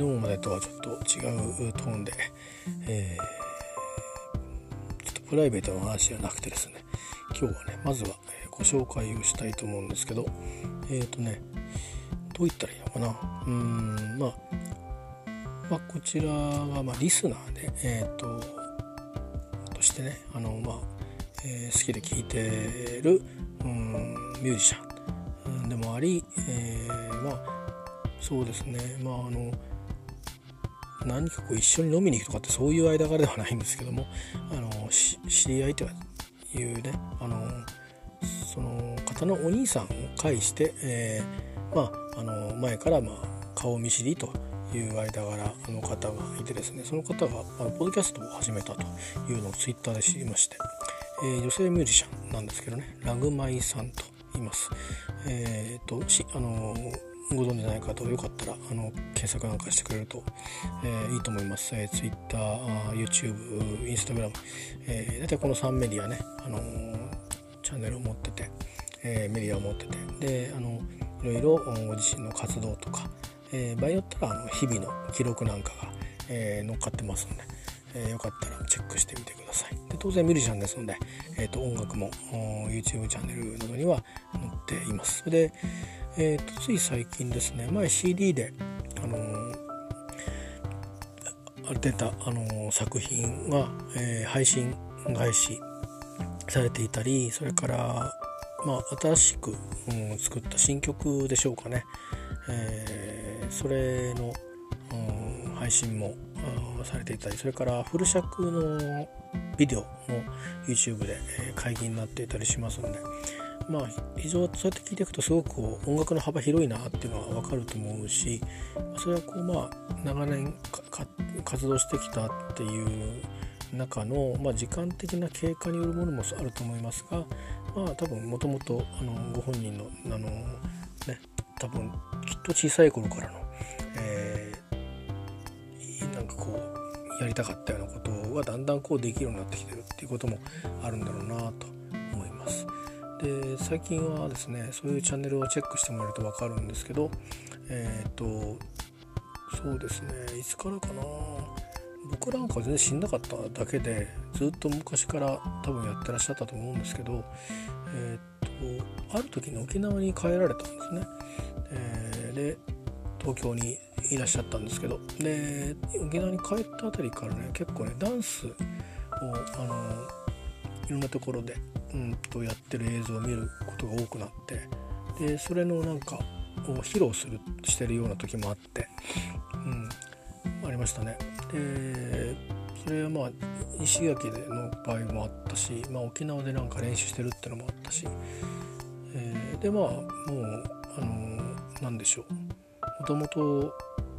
昨日までとはちょっと違うトーンで、えー、ちょっとプライベートの話じゃなくてですね今日はねまずはご紹介をしたいと思うんですけどえっ、ー、とねどう言ったらいいのかな？うんまあまあ、こちらはまあリスナーで、えーと、としてねあの、まあえー、好きで聴いてる、うん、ミュージシャンでもあり、えー、まあそうですねまああの何かこう一緒に飲みに行くとかってそういう間柄ではないんですけどもあの知り合いというねあのその方のお兄さんを介して、えー、まああの前からま顔見知りという間柄の方がいてですねその方があのポッドキャストを始めたというのをツイッターで知りまして、えー、女性ミュージシャンなんですけどねラグマイさんと言います。えーと、しあのご存じない方はよかったらあの検索なんかしてくれると、えー、いいと思います、えー、Twitter、YouTube、Instagram、えー、大体この3メディアね、あの、チャンネルを持ってて、え、メディアを持っててであのいろいろご自身の活動とか、え、場合によったらあの日々の記録なんかが、え、乗っかってますので、えー、よかったらチェックしてみてください。で当然ミュージシャンですので、えーと、音楽も YouTube チャンネルなどには載っています。でえーと、つい最近ですね前 CD で、あのー、出た、あのー、作品が、えー、配信開始されていたりそれから、まあ、新しく、うん、作った新曲でしょうかね、えー、それの、うん、配信もされていたりそれからフル尺のビデオも YouTube で会議になっていたりしますので、まあ非常そうやって聞いていくとすごく音楽の幅広いなっていうのは分かると思うしそれはこうまあ長年活動してきたっていう中の、まあ、時間的な経過によるものもあると思いますがまあ多分もともとご本人のあのね多分きっと小さい頃からの、えー、かこうやりたかったようなことがだんだんこうできるようになってきてるっていうこともあるんだろうなと思います。で最近はですねそういうチャンネルをチェックしてもらえると分かるんですけどえっ、とそうですねいつからかな僕なんか全然死んなかっただけでずっと昔から多分やってらっしゃったと思うんですけどえっ、とある時に沖縄に帰られたんですね、えー、で東京にいらっしゃったんですけどで沖縄に帰ったあたりからね結構ねダンスをあのいろんなところでうんとやってる映像を見ることが多くなってでそれのなんかを披露するしてるような時もあって、うん、ありましたね。でそれはまあ石垣での場合もあったし、まあ、沖縄でなんか練習してるってのもあったし、えー、でまあもうあの何でしょうもともと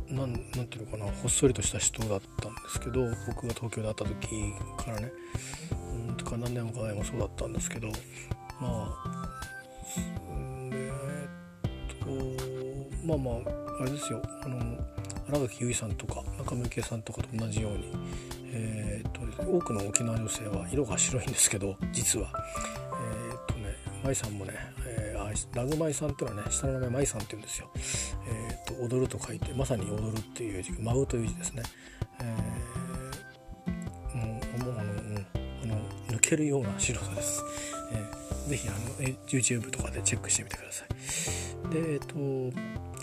何ていうのかなほっそりとした人だったんですけど僕が東京で会った時からねうんとか何年もか前もそうだったんですけどまあえー、っとまあまああれですよ。あの新垣結衣さんとか中村圭さんとかと同じように、えー、っと多くの沖縄女性は色が白いんですけど実は。えー、っとね舞さんもね、ラグ舞さんっていうのはね下の名前舞さんって言うんですよ。えー、っと踊ると書いてまさに踊るっていう字舞うという字ですね。えー、もうもうあの、うんけるような白さです。えー、ぜひあの YouTube とかでチェックしてみてください。で、えっと、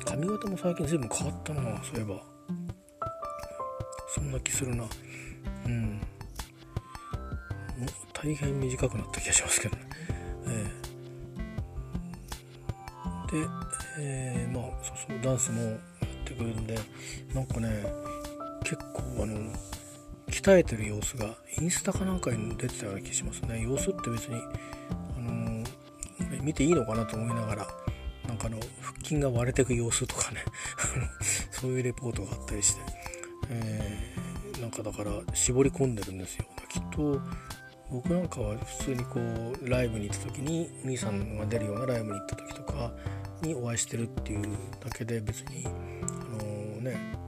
髪型も最近随分変わったな、そういえば。そんな気するな。うん。大変短くなった気がしますけどね。えー、まあ、そうそう、ダンスもやってくるんで、なんかね、結構あの、鍛えてる様子がインスタかなんかに出てたような気しますね。様子って別に、あのー、見ていいのかなと思いながらなんかあの腹筋が割れてく様子とかね そういうレポートがあったりして、えー、なんかだから絞り込んでるんですよ。きっと僕なんかは普通にこうライブに行った時にお兄さんが出るようなライブに行った時とかにお会いしてるっていうだけで別にあのー、ね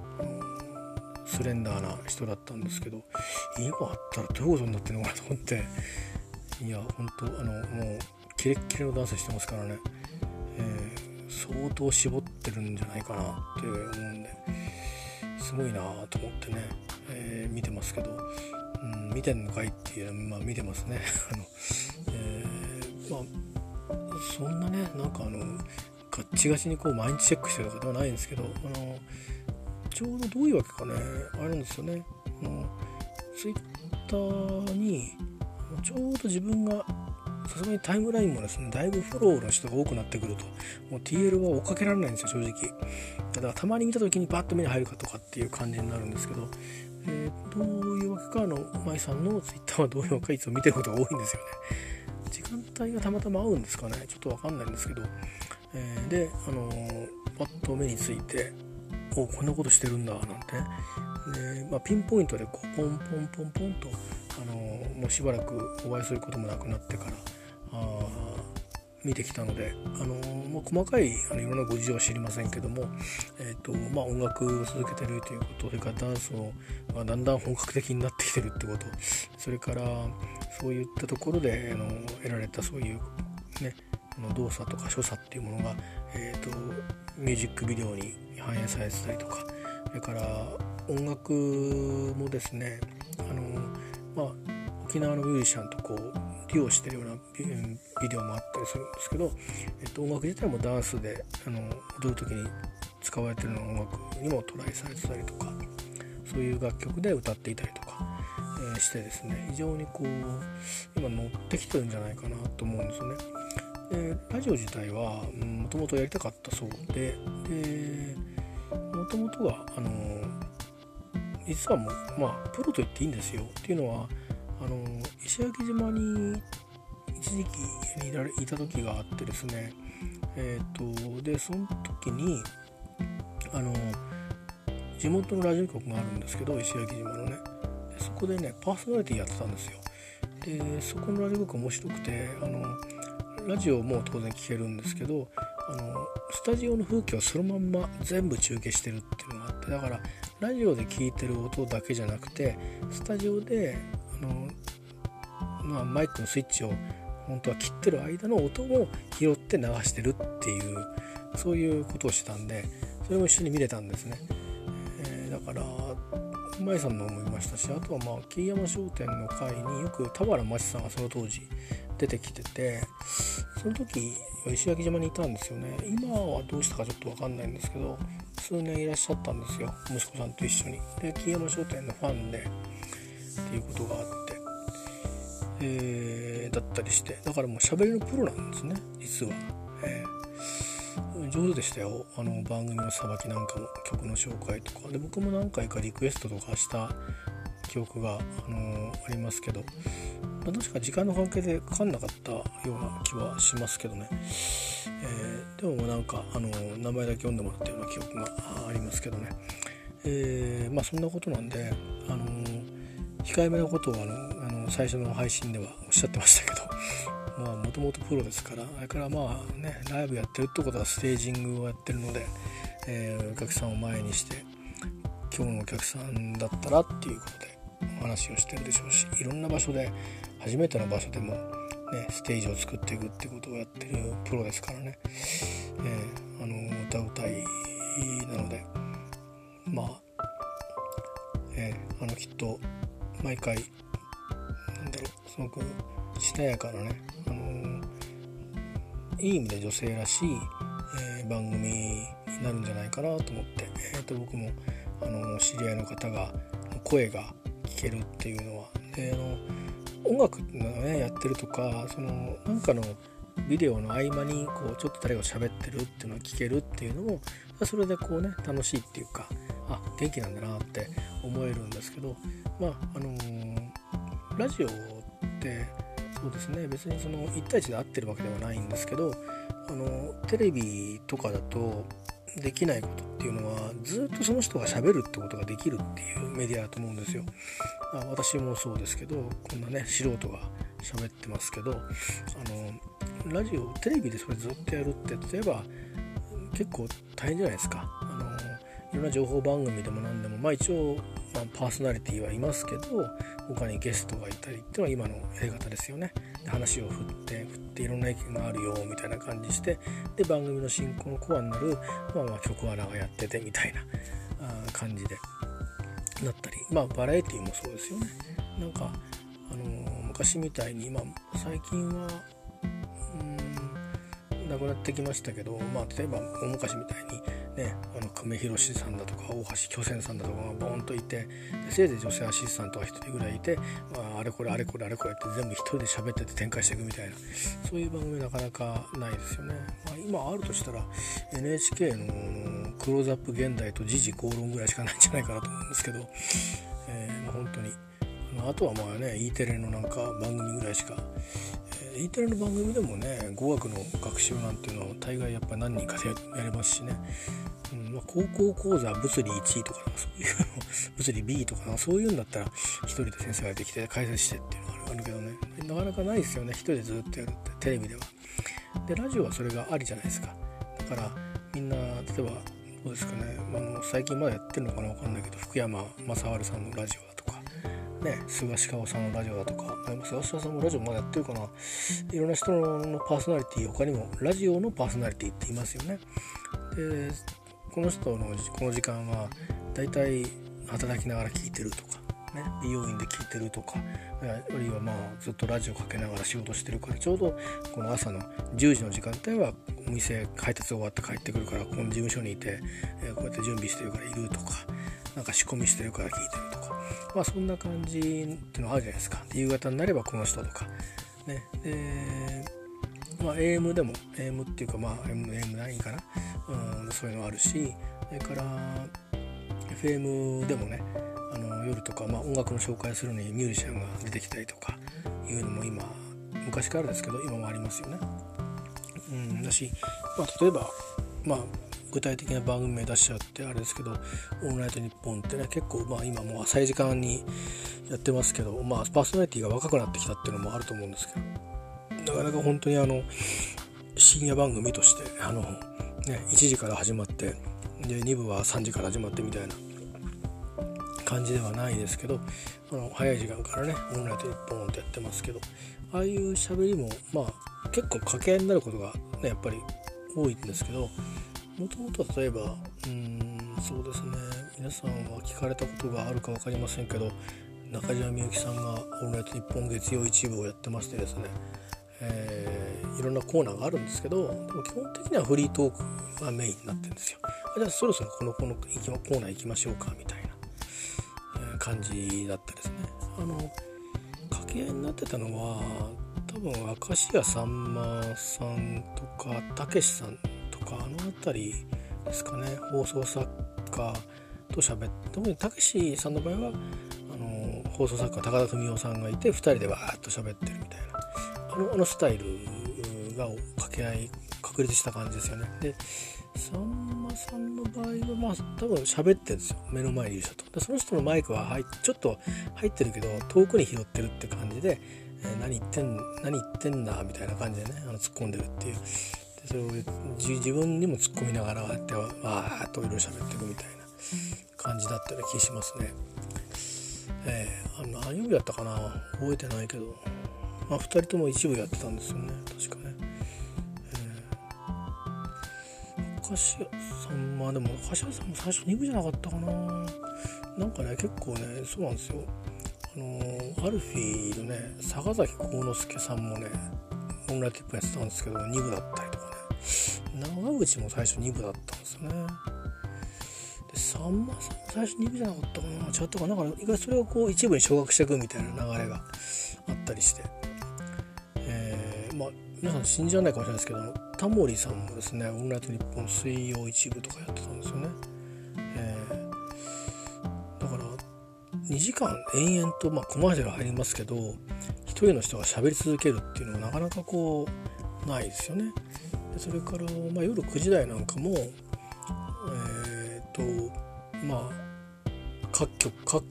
スレンダーな人だったんですけど今あったらどういうことになってるのかなと思っていや本当あのもうキレッキレのダンスしてますからね、えー、相当絞ってるんじゃないかなって思うんですごいなと思ってね、え、見てますけど、うん、見てんのかいっていうまあ見てますね。あの、えー、まあそんなねなんかあのガッチガチにこう毎日チェックしてるとかではないんですけどあのちょうどどういうわけかねあるんですよね。あのツイッターにちょうど自分がさすがにタイムラインもですねだいぶフォローの人が多くなってくると。もう TL は追っかけられないんですよ正直。だからたまに見た時にパッと目に入るかとかっていう感じになるんですけど、えー、どういうわけかあの舞さんの Twitter はどういうわけかいつも見てることが多いんですよね。時間帯がたまたま合うんですかね。ちょっとわかんないんですけど、えー、であのー、パッと目についておこんなことしてるんだなんて。で、まあ、ピンポイントでこうポンポンポンポンと、あのもうしばらくお会いすることもなくなってからあ見てきたので、あのまあ、細かいあのいろんなご事情は知りませんけども、えーとまあ、音楽を続けてるということそれからダンスを、まあ、だんだん本格的になってきてるってことそれからそういったところであの得られたそういうねの動作とか所作っていうものが、えーと、ミュージックビデオに反映されてたりとかそれから音楽もですねあの、まあ、沖縄のミュージシャンとこう利用してるようなビデオもあったりするんですけど、えっと、音楽自体もダンスであの踊る時に使われてるような音楽にもトライされてたりとかそういう楽曲で歌っていたりとか、してですね非常にこう今乗ってきてるんじゃないかなと思うんですよね。でラジオ自体はもともとやりたかったそうでもともとはあの実はもうまあプロと言っていいんですよ。っていうのはあの石垣島に一時期にいられいた時があってですね。えっ、とでその時にあの地元のラジオ局があるんですけど石垣島のね。そこでねパーソナリティやってたんですよ。でそこのラジオ局面白くてあのラジオも当然聞けるんですけどあのスタジオの風景をそのまんま全部中継してるっていうのがあってだからラジオで聞いてる音だけじゃなくてスタジオであの、まあ、マイクのスイッチを本当は切ってる間の音も拾って流してるっていうそういうことをしてたんでそれも一緒に見れたんですね、えー、だから舞さんのも見ましたしあとはまあ桐山商店の会によく田原町さんがその当時出てきててその時石垣島にいたんですよね。今はどうしたかちょっと分かんないんですけど数年いらっしゃったんですよ息子さんと一緒に。で桐山商店のファンでっていうことがあって、えー、だったりして。だからもう喋りのプロなんですね実は、えー、上手でしたよ。あの番組のさばきなんかも曲の紹介とか。で僕も何回かリクエストとかした記憶が、あのー、ありますけど、まあ、確か時間の関係でかかんなかったような気はしますけどね、えー、でもなんか、あのー、名前だけ読んでもらったような記憶がありますけどね、え、まあそんなことなんで、あの控えめなことをあのあの最初の配信ではおっしゃってましたけど まあもともとプロですからあれからまあねライブやってるってことはステージングをやってるので、えー、お客さんを前にして今日のお客さんだったらっていうことでお話をしてるでしょうしいろんな場所で初めての場所でも、ね、ステージを作っていくってことをやってるプロですからね、えー、あの歌うたいなので。まあ、えー、あのきっと毎回なんだろうすごくしなやかなね、あのー、いい意味で女性らしい、えー、番組になるんじゃないかなと思って、えー、と僕も、あの知り合いの方が声が聞けるっていうのは。であの音楽のねやってるとかそのなんかのビデオの合間にこうちょっと誰が喋ってるっていうのを聞けるっていうのもそれでこうね楽しいっていうかあ元気なんだなって思えるんですけどまああのー、ラジオってそうですね別にその1対1で合ってるわけではないんですけどあのテレビとかだとできないことっていうのはずっとその人がしゃべるってことができるっていうメディアだと思うんですよ。まあ、私もそうですけどこんなね素人が喋ってますけどあのラジオテレビでそれずっとやるって例えば結構大変じゃないですか。あのいろんな情報番組でも何でもまあ一応まあ、パーソナリティはいますけど他にゲストがいたりっていうのは今のやり方ですよね。で話を振って振っていろんな意見があるよみたいな感じしてで番組の進行のコアになる、まあ、まあ曲穴がやっててみたいな感じでなったり。まあバラエティもそうですよね。なんかあのー、昔みたいにまあ最近はうんなくなってきましたけどまあ例えば大昔みたいにね、あの久米宏さんだとか大橋巨泉さんだとかがボーンといてせいぜい女性アシスタントが1人ぐらいいて、まあ、あれこれあれこれあれこれって全部1人で喋ってて展開していくみたいなそういう番組なかなかないですよね、まあ、今あるとしたら NHK の「クローズアップ現代」と「時事公論」ぐらいしかないんじゃないかなと思うんですけど、えーまあ、本当にあとはまあね E テレのなんか番組ぐらいしか E テレの番組でもね語学の学習なんていうのは大概やっぱ何人かでやれますしね、うんまあ、高校講座物理1位とかそういう 物理 B とかそういうんだったら1人で先生が出てきて解説してっていうのがあるけどね。なかなかないですよね。1人でずっとやるってテレビでは。でラジオはそれがありじゃないですか。だからみんな例えばどうですかね、あの最近まだやってるのかな分かんないけど福山雅治さんのラジオだとか。ね菅氏川さんのラジオだとか菅氏川さんもラジオまだやってるかな。いろんな人のパーソナリティ他にもラジオのパーソナリティって言いますよね。でこの人のこの時間はだいたい働きながら聞いてるとか。ね、美容院で聞いてるとかあるいはまあずっとラジオかけながら仕事してるからちょうどこの朝の10時の時間帯はお店配達終わって帰ってくるからこの事務所にいて、えこうやって準備してるからいるとかなんか仕込みしてるから聞いてるとかまあそんな感じっていうのあるじゃないですか。夕方になればこの人とか。ねでまあ AM でも AM っていうかまあ AM9 かな、うん、そういうのあるしそれから FM でもねあの夜とか、まあ、音楽の紹介するのにミュージシャンが出てきたりとかいうのも今昔からですけど今もありますよね。うん、だし、まあ、例えば、まあ、具体的な番組名出しちゃってあれですけど「オールナイトニッポン」ってね結構、まあ、今もう浅い時間にやってますけど、まあ、パーソナリティが若くなってきたっていうのもあると思うんですけどなかなか本当にあの深夜番組としてあの、ね、1時から始まってで2部は3時から始まってみたいな。感じではないですけどあの早い時間からねオンライトでポンってやってますけどああいう喋りもまあ結構掛け合いになることがねやっぱり多いんですけどもともと例えばうんそうですね皆さんは聞かれたことがあるか分かりませんけど中島みゆきさんが「オールナイトニッポン月曜一部」をやってましてですね、えー、いろんなコーナーがあるんですけどでも基本的にはフリートークがメインになってるんですよ。じゃあそろそろこのこのコーナー行きましょうかみたいな。感じだったですね。あの掛け合いになってたのは多分明石家さんまさんとかたけしさんとかあの辺りですかね放送作家と喋って特にたけしさんの場合はあの放送作家高田文夫さんがいて2人でわーっと喋ってるみたいなあのあのスタイルが掛け合い確立した感じですよね。でさんまさんの場合はまあ多分喋ってるんですよ。目の前にいる人と。でその人のマイクは入ちょっと入ってるけど遠くに拾ってるって感じで、えー、何言ってん何言ってんだみたいな感じでねあの突っ込んでるっていう。でそれを自分にも突っ込みながらってわーっといろいろ喋っていくみたいな感じだったような気しますね。えー、あの何曜日やったかな。覚えてないけど、まあ、2人とも一部やってたんですよね。確かね。明石家さんまあでも明石家さんも最初2部じゃなかったかな。なんかね結構ねそうなんですよ。あのアルフィーのね坂崎幸之助さんもねオンラインティップやってたんですけど2部だったりとかね。長渕も最初2部だったんですよね。でさんまさんも最初2部じゃなかったかな。違ったかな。なんか意外とそれがこう一部に昇格していくみたいな流れがあったりして、まあ皆さん信じられないかもしれないですけどタモリさんもですね「オンライトニッポン」水曜一部とかやってたんですよね、えー、だから2時間延々と、まあ、コマーシャル入りますけど一人の人が喋り続けるっていうのはなかなかこうないですよね。でそれから、まあ、夜9時台なんかもえっ、ー、とまあ各局各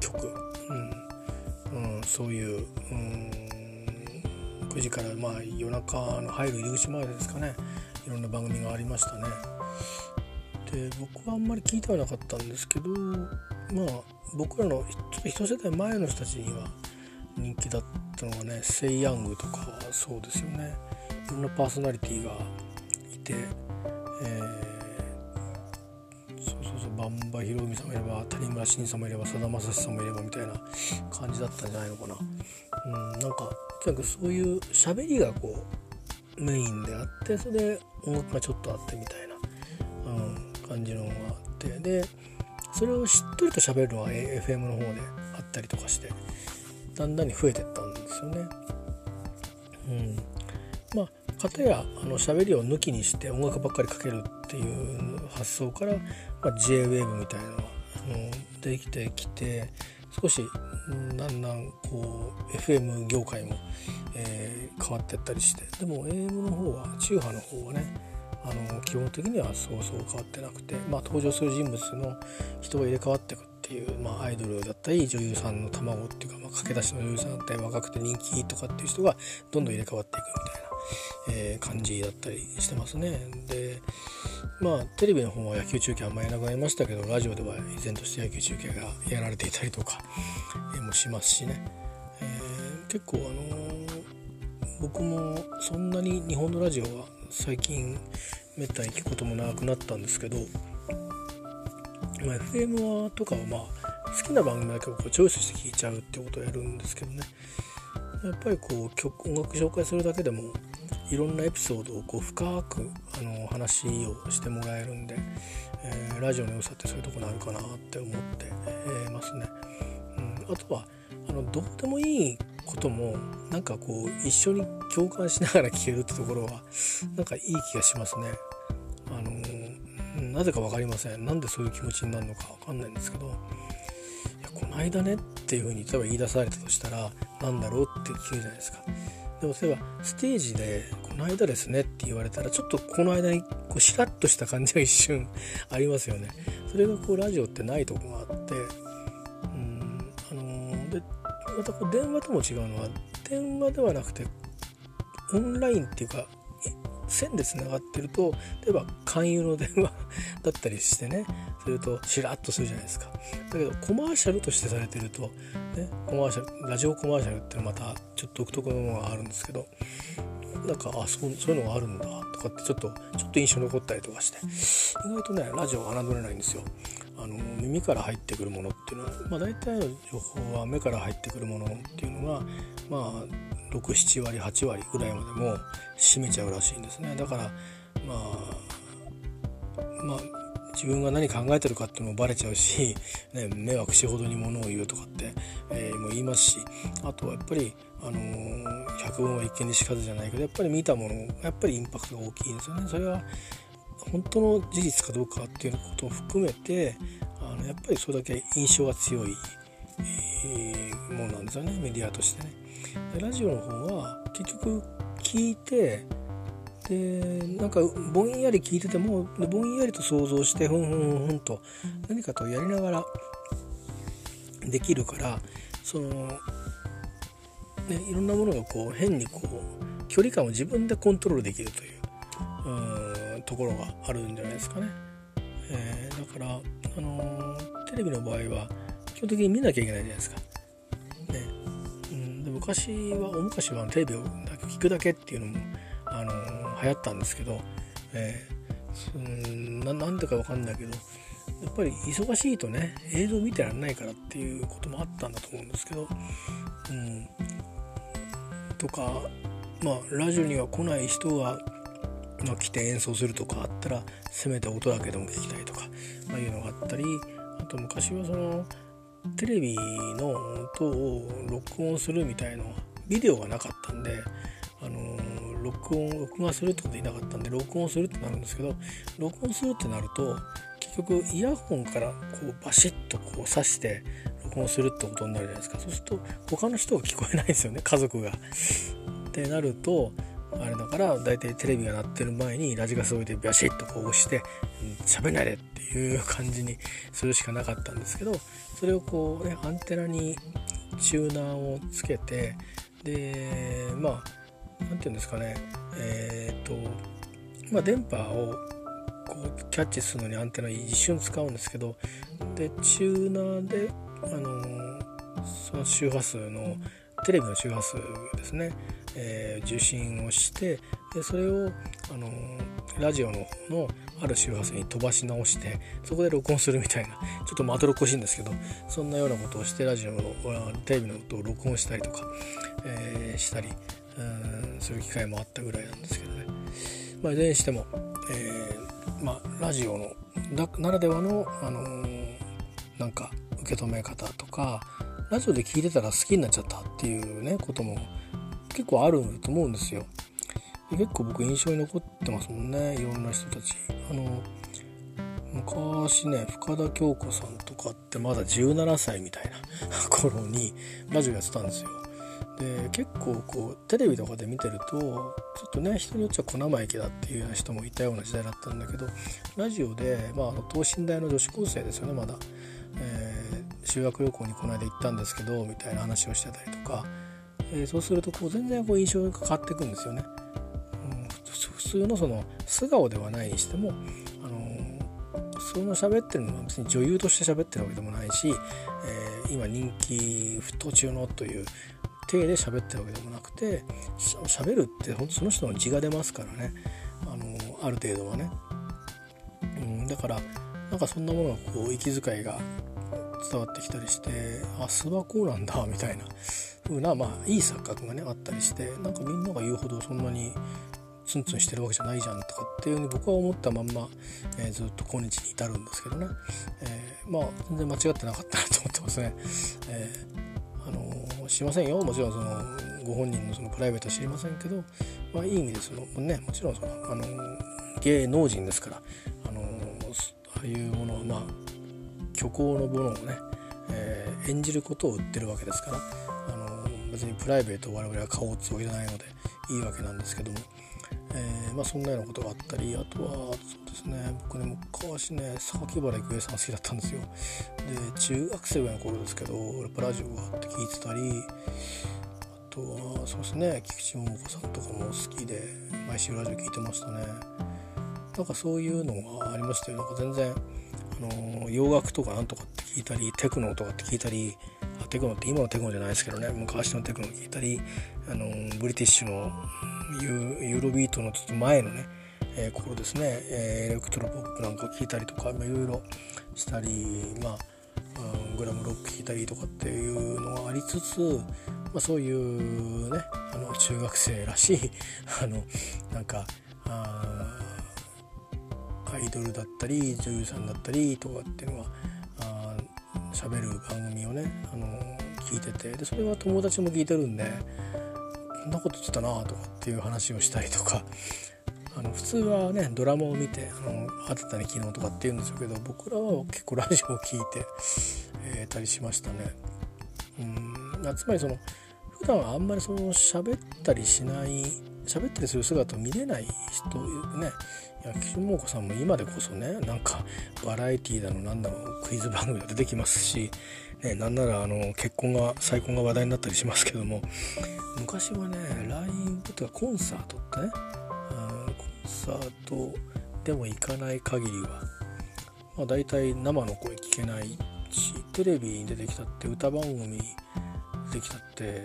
局、うん、うん、そういう、うん9時からまあ夜中の入る入り口までですかね。いろんな番組がありましたね。で僕はあんまり聞いてはなかったんですけどまあ僕らのちょっと一世代前の人たちには人気だったのがねセイ・ヤングとかはそうですよね。いろんなパーソナリティがいて、えー、そうそうそうバンバヒロミさんもいれば谷村新さんもいればさだまさしさんもいればみたいな感じだったんじゃないのかな。うん、なんかとにかくそういう喋りがこうメインであってそれで音楽がちょっとあってみたいな、うん、感じのがあってでそれをしっとりと喋るのは FM の方であったりとかしてだんだんに増えてったんですよね。うん、まあかたやあの喋りを抜きにして音楽ばっかりかけるっていう発想から、まあ、JWAVE みたいなのがあのできてきて少しだんだんこう FM 業界も、えー、変わってったりしてでも AM の方は中波の方はねあの基本的にはそうそう変わってなくて、まあ、登場する人物の人が入れ替わっていくっていう、まあ、アイドルだったり女優さんの卵っていうか、まあ、駆け出しの女優さんだったり若くて人気とかっていう人がどんどん入れ替わっていくみたいな。えー、感じだったりしてますね。でまあテレビの方は野球中継あんまりなくなりましたけどラジオでは依然として野球中継がやられていたりとか、えー、もしますしね、えー、結構あの、僕もそんなに日本のラジオは最近めったに聞くこともなくなったんですけど、まあ、FM はとかはまあ好きな番組だけをこうチョイスして聞いちゃうってことをやるんですけどねやっぱりこう曲音楽紹介するだけでもいろんなエピソードをこう深くあの話をしてもらえるんで、えー、ラジオの良さってそういうところあるかなって思って、えー、ますね。うん、あとはあのどうでもいいこともなんかこう一緒に共感しながら聞けるってところはなんかいい気がしますね。あのなぜか分かりません。なんでそういう気持ちになるのか分かんないんですけどこの間ねっていうふうに例えば言い出されたとしたら何だろうって聞くじゃないですか。でも例えばステージで「この間ですね」って言われたらちょっとこの間にこうしらっとした感じが一瞬ありますよね。それがこうラジオってないとこがあってうんあの、でまたこう電話とも違うのは電話ではなくてオンラインっていうか線でつながってると例えば勧誘の電話 だったりしてねするとしらっとするじゃないですか。だけどコマーシャルとしてされてると、ね、コマーシャルラジオコマーシャルってのはまたちょっと独特のものがあるんですけどなんかあそうそういうのがあるんだとかってちょっとちょっと印象残ったりとかして。意外とねラジオは侮れないんですよ。あの耳から入ってくるものっていうのは、まあ、大体の情報は目から入ってくるものっていうのがまあ67割8割ぐらいまでも占めちゃうらしいんですねだからまあまあ自分が何考えてるかっていうのもバレちゃうし、ね、迷惑しほどにものを言うとかって、えー、も言いますしあとはやっぱり、あのー、百聞は一見にしかずじゃないけどやっぱり見たものやっぱりインパクトが大きいんですよね。それは本当の事実かどうかっていうことを含めてあのやっぱりそれだけ印象が強い、えー、ものなんですよね。メディアとしてね。でラジオの方は結局聞いてでなんかぼんやり聞いててもぼんやりと想像してふんふんふんと何かとやりながらできるからその、ね、いろんなものがこう変にこう距離感を自分でコントロールできるという。うん。ところがあるんじゃないですかね。えー、だから、あのー、テレビの場合は基本的に見なきゃいけないじゃないですか。ねうん、で昔は大昔はテレビを聞くだけっていうのも、あのー、流行ったんですけど、えー、ななんでか分かんないけどやっぱり忙しいとね映像見てらんないからっていうこともあったんだと思うんですけど、うん、とかまあラジオには来ない人が、まあ、来て演奏するとかあったらせめて音だけでも聞きたいとか、まあ、いうのがあったりあと昔はそのテレビの音を録音するみたいなビデオがなかったんで、あの録音録画するってこといなかったんで録音するってなるんですけど録音するってなると結局イヤホンからこうバシッとこう挿して録音するってことになるじゃないですかそうすると他の人が聞こえないんですよね家族が。ってなるとあれだから大体テレビが鳴ってる前にラジカセ置いてビャシッとこう押して喋んないでっていう感じにするしかなかったんですけどそれをこうねアンテナにチューナーをつけてでまあ何て言うんですかねえっ、とまあ電波をこうキャッチするのにアンテナ一瞬使うんですけどでチューナーであのその周波数のテレビの周波数ですね、えー、受信をしてでそれをあのラジオののある周波数に飛ばし直してそこで録音するみたいなちょっとまどろっこしいんですけどそんなようなことをしてラジオのテレビの音を録音したりとか、えー、したりうんそういう機会もあったぐらいなんですけどね。まあ、いずれにしても、えー、まあ、ラジオのならではの、あの、なんか受け止め方とかラジオで聞いてたら好きになっちゃったっていうねことも結構あると思うんですよで。結構僕印象に残ってますもんねいろんな人たち。あの昔ね深田恭子さんとかってまだ17歳みたいな 頃にラジオやってたんですよ。で結構こうテレビとかで見てるとちょっとね人によっちゃ小生意気だっていう人もいたような時代だったんだけどラジオで、まあ、等身大の女子高生ですよねまだ、え、修学旅行にこの間行ったんですけどみたいな話をしてたりとか、えー、そうするとこう全然こう印象が変わっていくんですよね。うん、普通のその素顔ではないにしてもあのその喋ってるのは別に女優として喋ってるわけでもないし、えー、今人気沸騰中のという体で喋ってるわけでもなくてしゃべるって本当その人の字が出ますからね。あのある程度はね、うん、だからなんかそんなものがこう息遣いが伝わってきたりしてあ素はこうなんだみたいな。風なまあいい錯覚がねあったりしてなんかみんなが言うほどそんなにツンツンしてるわけじゃないじゃんとかっていうふうに僕は思ったまんま、えー、ずっと今日に至るんですけどね、えー、まあ全然間違ってなかったなと思ってますね。えーしませんよ。もちろんそのご本人のそのプライベートは知りませんけど、まあ、いい意味でそのねもちろんそのあの芸能人ですからあのああいうものはまあ虚構のものをね、えー、演じることを売ってるわけですからあの別にプライベート我々は買おうってわけじゃないのでいいわけなんですけども、えー、まあ、そんなようなことがあったりあとはそうですね僕ね昔ね榊原郁恵さん好きだったんですよ。で中学生ぐらいの頃ですけどやっぱラジオがあって聞いてたりあとはそうですね菊池桃子さんとかも好きで毎週ラジオ聞いてましたね。なんかそういうのがありましたよ。なんか全然あの洋楽とかなんとかって聞いたりテクノとかって聞いたりテクノって今のテクノじゃないですけどね。昔のテクノ聞いたりあのブリティッシュのユーロビートのちょっと前のね、えー、頃ですね、えー、エレクトロポップなんか聞いたりとかいろいろしたりまあ、うん、グラムロック聞いたりとかっていうのがありつつ、まあ、そういうねあの中学生らしい あのなんかあアイドルだったり女優さんだったりとかっていうのは喋る番組をね、あの聞いててでそれは友達も聞いてるんでこんなこと言ってたなとかっていう話をしたりとか あの普通はねドラマを見て「あのあってたね昨日」とかって言うんですけど僕らは結構ラジオを聞いて、えー、たりしましたね。うんつまりその普段はあんまりその喋ったりしない喋ったりする姿を見れない人ね岸桃子さんも今でこそねなんかバラエティーだのなんだのクイズ番組が出てきますし、ね、なんならあの結婚が再婚が話題になったりしますけども昔はねライブとかコンサートってねコンサートでも行かない限りは、まあ、大体生の声聞けないしテレビに出てきたって歌番組出てきたって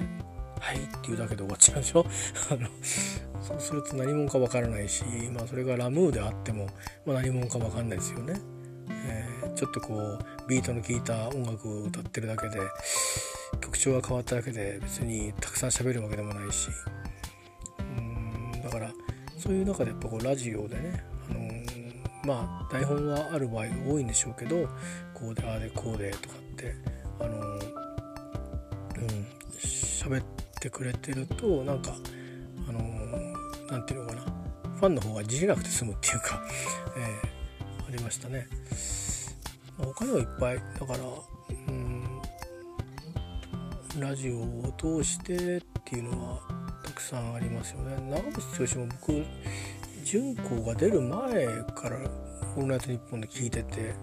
はいって言うだけで終わっちゃうでしょ？あのそうすると何者かわからないし、まあ、それがラムーであっても、まあ、何者かわかんないですよね、えー、ちょっとこうビートの効いた音楽を歌ってるだけで曲調が変わっただけで別にたくさん喋るわけでもないし。うんだからそういう中でやっぱこうラジオでね、あの、まあ台本はある場合が多いんでしょうけどこうでああでこうでとかってあのー、うん喋ってってくれてるとなんかあの何て言うのかなファンの方がじれなくて済むっていうか、えー、ありましたね。他にもいっぱいだからうんラジオを通してっていうのはたくさんありますよね。長渕剛も僕純子が出る前から「オールナイトニッポン」で聞いてて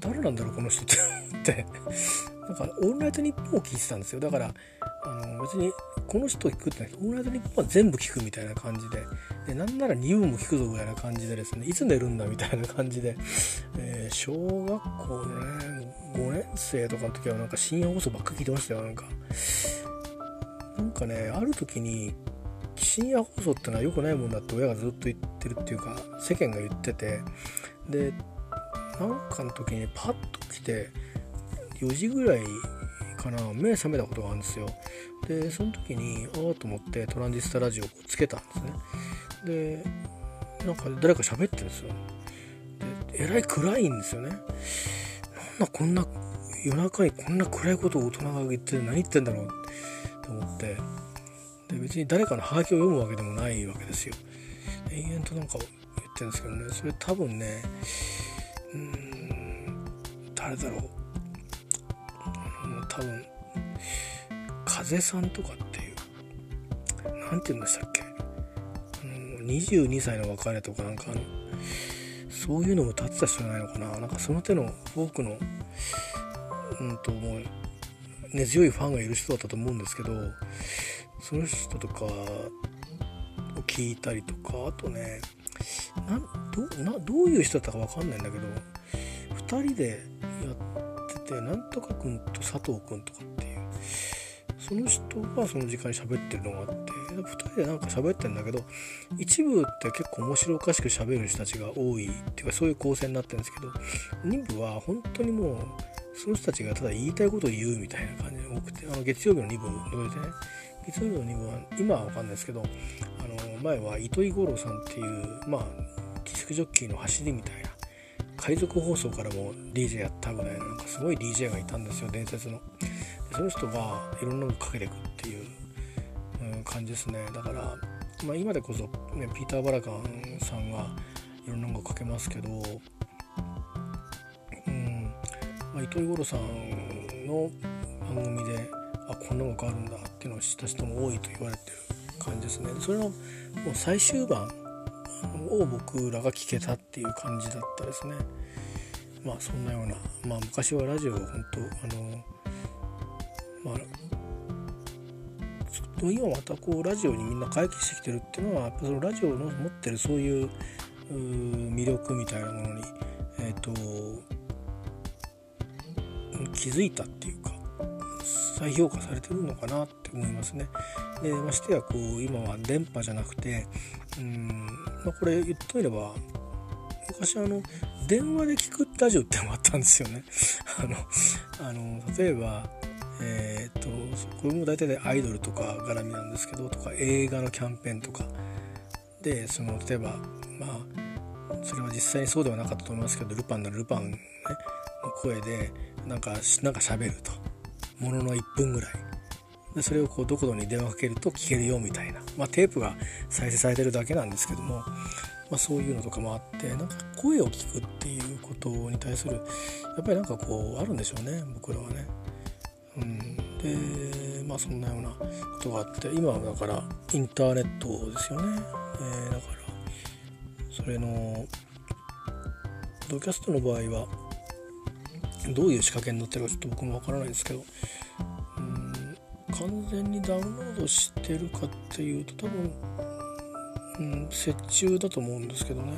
誰なんだろうこの人って思って なんか「オールナイトニッポン」を聞いてたんですよだからあの別にこの人を聞くってないオールナイトニッポンは全部聞くみたいな感じででなんなら2部も聞くぞぐらいな感じでですねいつ寝るんだみたいな感じで、えー、小学校のね5年生とかの時はなんか深夜放送ばっか聞いてましたよなんか。なんかねある時に深夜放送ってのは良くないもんだって親がずっと言ってるっていうか世間が言っててでなんかの時にパッと来て4時ぐらいかな目覚めたことがあるんですよ。でその時にああと思ってトランジスタラジオをつけたんですね。でなんか誰か喋ってるんですよ。でえらい暗いんですよね。なんだこんな夜中にこんな暗いことを大人が言って何言ってんだろう。って思って。で別に誰かのハガキを読むわけでもないわけですよ。延々となんか言ってるんですけどね。それ多分ねうん誰だろう。多分風さんとかっていう何て言うんでしたっけ？22歳の別れとかなんかそういうのも立ってた人じゃないのかな？なんかその手のフォークのうんともう根強いファンがいる人だったと思うんですけどその人とかを聞いたりとかあとねなんどなどういう人だったか分かんないんだけど2人でてなんとか君と佐藤君とかっていう。その人がその時間に喋ってるのがあって2人でなんか喋ってんだけど一部って結構面白おかしく喋る人たちが多いっていうかそういう構成になってるんですけど2部は本当にもうその人たちがただ言いたいことを言うみたいな感じが多くてあの月曜日の2部除いてね。月曜日の2部は今は分かんないですけどあの前は糸井五郎さんっていうまあディスクジョッキーの走りみたいな海賊放送からも DJ やったぐらいのなんかすごい DJ がいたんですよ伝説の。でその人がいろんなのかけていくっていう、うん、感じですね。だから、まあ、今でこそ、ね、ピーター・バラカンさんがいろんなのかけますけど、うんまあ、糸井五郎さんの番組であこんなのがあるんだっていうのを知った人も多いと言われてる感じですね。それのもう最終版を僕らが聞けたっていう感じだったですね。まあそんなようなまあ昔はラジオ本当あのまあちょっと今またこうラジオにみんな回帰してきてるっていうのはやっぱそのラジオの持ってるそういう魅力みたいなものにえっ、ー、と気づいたっていうか再評価されてるのかなって思いますね。でましてやこう今は電波じゃなくてうんまあ、これ言っといれば昔あの電話で聞くラジオってのもあったんですよね。あのあの例えばえー、とこれも大体でアイドルとか絡みなんですけどとか映画のキャンペーンとか。でその例えばまあそれは実際にそうではなかったと思いますけどルパンのルパン、ね、の声でなんかなんか喋ると。ものの1分ぐらい。でそれをこうどこどに電話かけると聞けるよみたいな、まあ、テープが再生されてるだけなんですけども、まあ、そういうのとかもあってなんか声を聞くっていうことに対するやっぱりなんかこうあるんでしょうね僕らはね。うん、でまあそんなようなことがあって今はだからインターネットですよね。えー、だからそれのドキャストの場合はどういう仕掛けになってるかちょっと僕もわからないんですけどうん完全にダウンロードしてるかっていうと多分、うん、折衷だと思うんですけどね。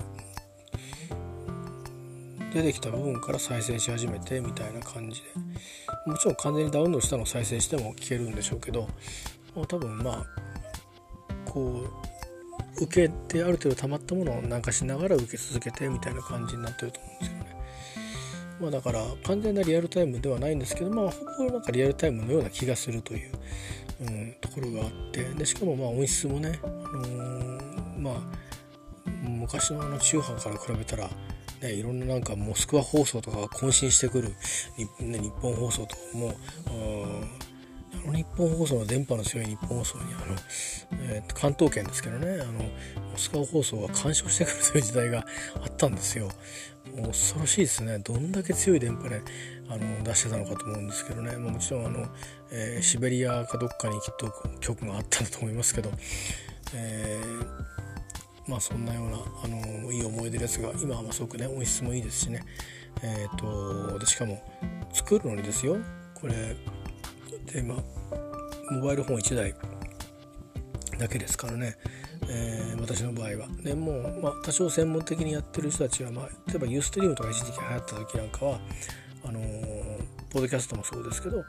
出てきた部分から再生し始めてみたいな感じで。もちろん完全にダウンロードしたのを再生しても聞けるんでしょうけど多分まあこう受けてある程度溜まったものをなんかしながら受け続けてみたいな感じになってると思うんですよね。まあ、だから完全なリアルタイムではないんですけど、まあ、ほぼなんかリアルタイムのような気がするという、うん、ところがあって。でしかもまあ音質もね、あのー、まあ昔のあの中波から比べたらね、いろんななんかモスクワ放送とかが渾身してくる日,、本放送とかもあの日本放送の電波の強い日本放送にあの、えー、関東圏ですけどねあのモスクワ放送が干渉してくるという時代があったんですよ。もう恐ろしいですねどんだけ強い電波であの出してたのかと思うんですけどね、まあ、もちろんあの、えー、シベリアかどっかにきっと局があったんだと思いますけど、えー、まあそんなようなあのいい思い出ですが今はすごくね音質もいいですしね。えーと、でしかも作るのにですよ。これでまあモバイルフォン1台だけですからね。えー、私の場合は。でもう、まあ、多少専門的にやってる人たちは、まあ、例えばユーストリームとか一時期流行った時なんかはあのー、ポッドキャストもそうですけど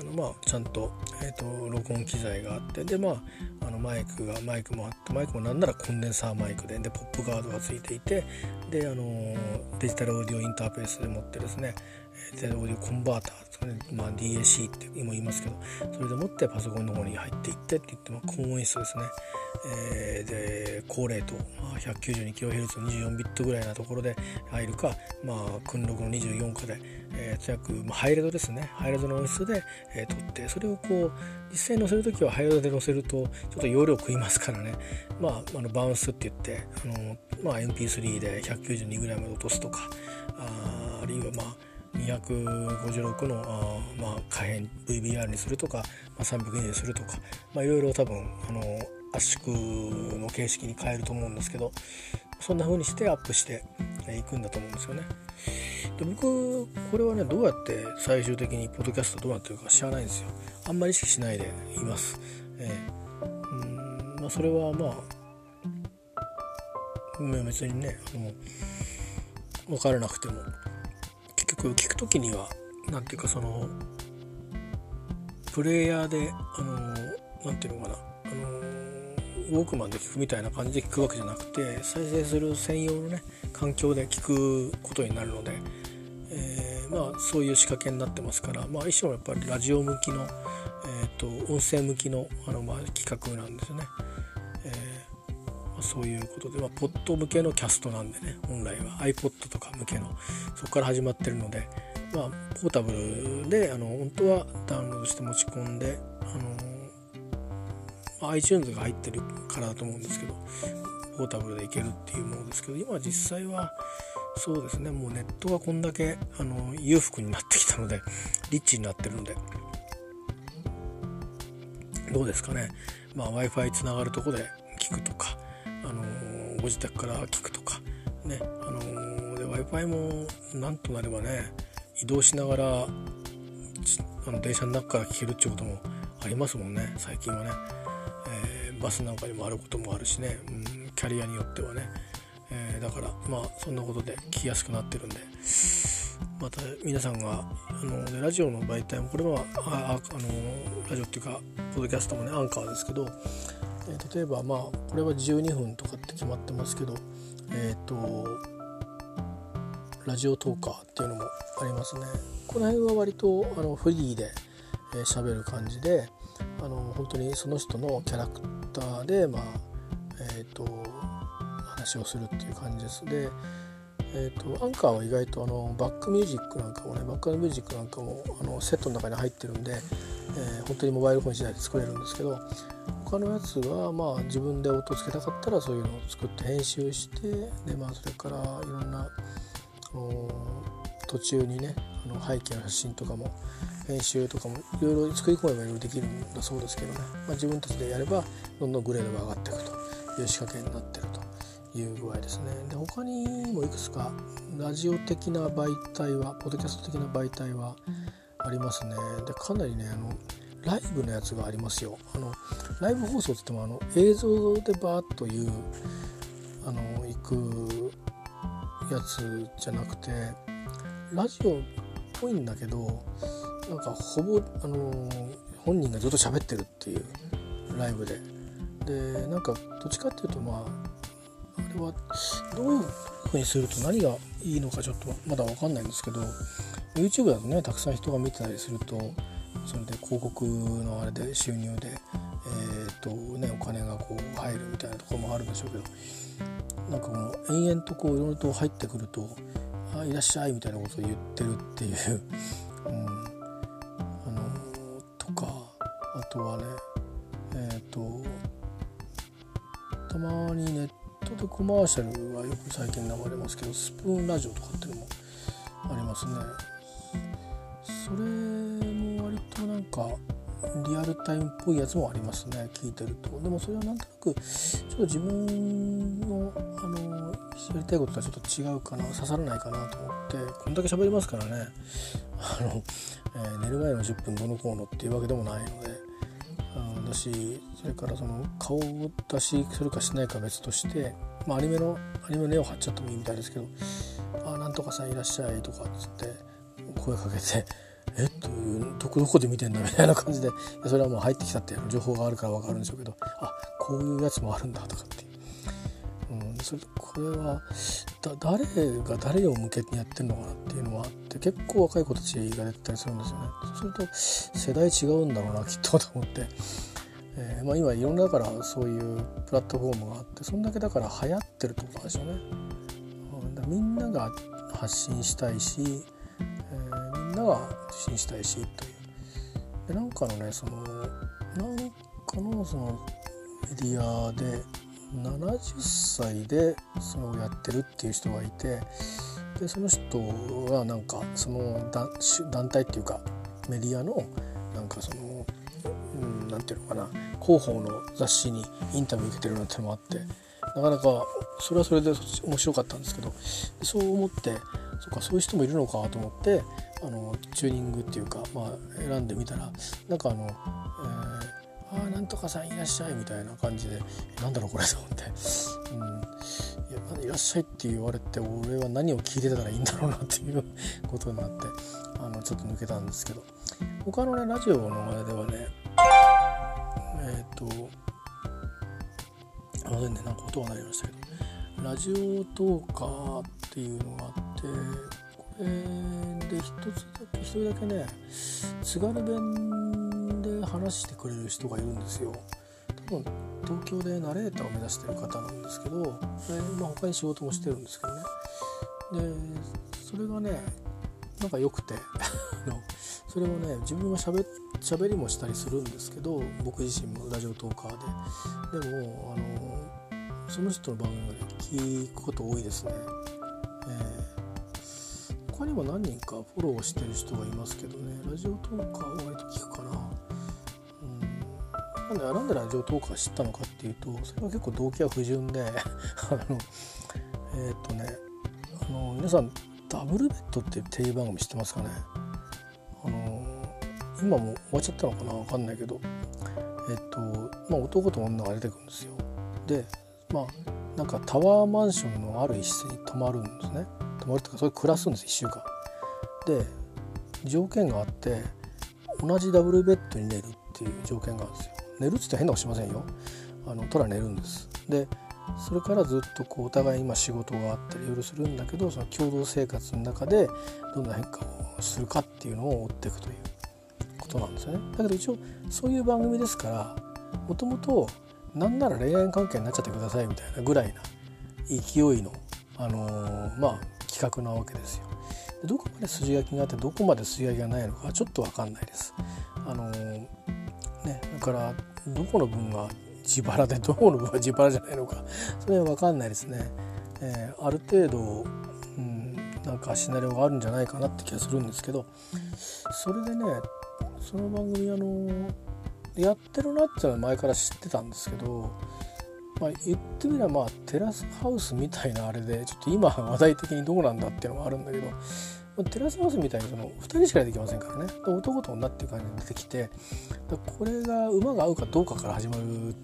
あの、まあ、ちゃんと,、えーと、録音機材があってで、まあ、あのマイクがマイクもあってマイクもなんならコンデンサーマイクででポップガードがついていてであのデジタルオーディオインターフェースでもってですねデジタルオーディオコンバーターですかね、まあ、DAC っても言いますけどそれでもってパソコンの方に入っていってって言って、まあ、高音質ですね、えー、で高レート、まあ、192kHz の24ビットぐらいなところで入るか、まあ、訓録の24かで、えー、約、まあ、ハイレドですね。ハイレドの音質で、えー、撮ってそれをこう実際に載せる時はハイレドで載せるとちょっと容量食いますからね、まあ、あのバウンスって言ってあの、まあ、MP3 で 192g で落とすとかああるいはまあ256のあ、まあ、可変 VBR にするとか、まあ、302にするとか、まあ、いろいろ多分あの圧縮の形式に変えると思うんですけどそんな風にしてアップしていくんだと思うんですよね。で僕これはねどうやって最終的にポッドキャストどうなってるか知らないんですよ。あんまり意識しないでいます。えー、うんまあ、それはまあ別にねあの分からなくても局聞く時には何ていうかそのプレイヤーであの何ていうのかなあのウォークマンで聞くみたいな感じで聞くわけじゃなくて再生する専用のね環境で聞くことになるので、えー、まあそういう仕掛けになってますから、まあ、一種のやっぱりラジオ向きの、えーと、音声向きのあの、まあ、企画なんですよね。そういうことで、まあ、ポッド向けのキャストなんでね本来は。iPod とか向けの。そこから始まってるので、まあ、ポータブルであの本当はダウンロードして持ち込んで、あの iTunes が入ってるからだと思うんですけどポータブルでいけるっていうものですけど今実際はそうですねもうネットがこんだけあの裕福になってきたのでリッチになってるので。どうですかね。まあ w i f i つながるとこで聞くとかご自宅から聞くとかねあので w i f i もなんとなればね移動しながらあの電車の中から聞けるっていうこともありますもんね最近はね、えー、バスなんかにもあることもあるしね、うん、キャリアによってはね、えー、だからまあそんなことで聞きやすくなってるんで。また皆さんがあのラジオの媒体もこれはああのラジオっていうかポッドキャストもねアンカーですけどえ例えばまあこれは12分とかって決まってますけどえっ、ー、とラジオトーカーっていうのもありますね。この辺は割とあのフリーで喋、えー、る感じであの本当にその人のキャラクターでまあえっ、ー、と話をするっていう感じです。でえーと、アンカーは意外とあのバックミュージックなんかもねバックミュージックなんかもあのセットの中に入ってるんで、えー、本当にモバイルフォン時代で作れるんですけど他のやつはまあ自分で音つけたかったらそういうのを作って編集してで、まあ、それからいろんな途中にねあの背景の写真とかも編集とかもいろいろ作り込めばいろいろできるんだそうですけどね、まあ、自分たちでやればどんどんグレードが上がっていくという仕掛けになってるという具合ですね。で他にもいくつかラジオ的な媒体はポッドキャスト的な媒体はありますね。でかなりねあのライブのやつがありますよ。あのライブ放送って言ってもあの映像でバーッというあの行くやつじゃなくてラジオっぽいんだけどなんかほぼあの本人がずっと喋ってるっていうライブで。でなんかどっちかっていうとまああれはどういうふうにすると何がいいのかちょっとまだ分かんないんですけど YouTube だとねたくさん人が見てたりするとそれで広告のあれで収入で、えーとね、お金がこう入るみたいなところもあるんでしょうけどなんかもう延々とこういろいろと入ってくると「あいらっしゃい」みたいなことを言ってるっていう、うん、あのとかあとはねえっ、ー、とたまにネットでコマーシャルはよく最近流れますけどスプーンラジオとかっていうのもありますね。それも割となんかリアルタイムっぽいやつもありますね聞いてると。でもそれはなんとなくちょっと自分のあのやりたいこととはちょっと違うかな刺さらないかなと思ってこんだけ喋りますからね。あの、えー、寝る前の10分どのこうのっていうわけでもないので。あだしそれからその顔を出しするかしないか別として、まあ、アニメのアニメの絵を貼っちゃってもいいみたいですけど「あなんとかさんいらっしゃい」とかっつって声かけてえっとどこどこで見てんだみたいな感じでそれはもう入ってきたって情報があるから分かるんでしょうけどあこういうやつもあるんだとかってう。ん、それこれは誰が誰を向けてやってるのかなっていうのはあって結構若い子たちが出てたりするんですよね。そうすると世代違うんだろうなきっとと思って、えーまあ、今いろんなだからそういうプラットフォームがあってそんだけだから流行ってるってことなんですよね、うん、みんなが発信したいし、え、なが受信したいしという。でなんかのねそのなんかのそのメディアで70歳でそのやってるっていう人がいてでその人がなんかその団体っていうかメディアのなんかその何、うん、て言うのかな広報の雑誌にインタビュー受けてるなんてのもあってなかなかそれはそれで面白かったんですけどそう思ってそっかそういう人もいるのかと思ってあのチューニングっていうか、まあ、選んでみたらなんかあの、えーあなんとかさんいらっしゃいみたいな感じでなんだろうこれと思って、うん、いやいらっしゃいって言われて俺は何を聞いてたらいいんだろうなっていうことになってあのちょっと抜けたんですけど。他のねラジオの前ではねえっ、ー、とあませんねなんか音が鳴りましたけどラジオトーカーっていうのがあってこれで一つだけ一人だけね津軽弁で話してくれる人がいるんですよ。多分東京でナレーターを目指してる方なんですけどで、まあ、他に仕事もしてるんですけどね。でそれがねなんか良くてそれをね自分はしゃべ喋りもしたりするんですけど僕自身もラジオトーカーで。でもあのその人の番組で聞くこと多いですね、えー、他にも何人かフォローしてる人がいますけどね。ラジオトーカーは割と聞くかな。なんでなんでラジオトーカー知ったのかっていうとそれは結構動機は不純で あのえっ、とねあの皆さんダブルベッドっていうテレビ番組知ってますかね？あの今も終わっちゃったのかな？分かんないけど。えっ、とまあ男と女が出てくるんですよ。でまあなんかタワーマンションのある一室に泊まるんですね。泊まるっていうかそれ暮らすんです1週間。で条件があって同じダブルベッドに寝るっていう条件があるんですよ。寝るっつって変なことしませんよ。あのただ寝るんです。でそれからずっとこうお互い今仕事があったりいろいろするんだけどその共同生活の中でどんな変化をするかっていうのを追っていくということなんですよね。だけど一応そういう番組ですからもともと何なら恋愛関係になっちゃってくださいみたいなぐらいな勢いの、あのー、まあ企画なわけですよ。どこまで筋書きがあってどこまで筋書きがないのかちょっと分かんないです。あのー、ね、だからどこの分が自腹でどこの分は自腹じゃないのかそれは分かんないですね。えー、ある程度、うん、なんかシナリオがあるんじゃないかなって気がするんですけどそれでねその番組あのやってるなっていうのは前から知ってたんですけど、まあ、言ってみればまあテラスハウスみたいなあれでちょっと今話題的にどうなんだっていうのがあるんだけどまテラスハウスみたいにその2人しかできませんからね男と女っていう感じで出てきてこれが馬が合うかどうかから始まる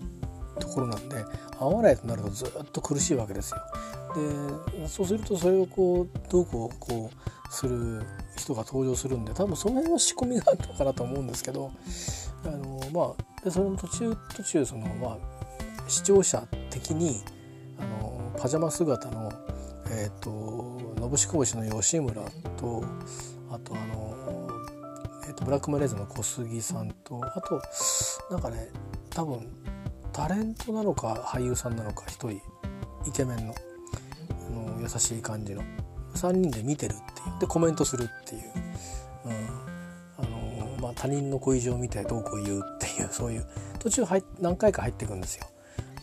ところなんで合わないとなるとずっと苦しいわけですよ。でそうするとそれをこうどうこうこうする人が登場するんで多分その辺は仕込みがあったかなと思うんですけどあのまあでその途中途中そのまあ視聴者的にあのパジャマ姿のえっ、ー、とのぶしこぶしの吉村とあとあの、えーと、ブラックマレーズの小杉さんとあとなんかね多分タレントなのか俳優さんなのか1人イケメンのあの優しい感じの3人で見てるっていうでコメントするっていう、うんあのまあ、他人の恋路を見てどうこう言うっていうそういう途中入何回か入ってくんですよ。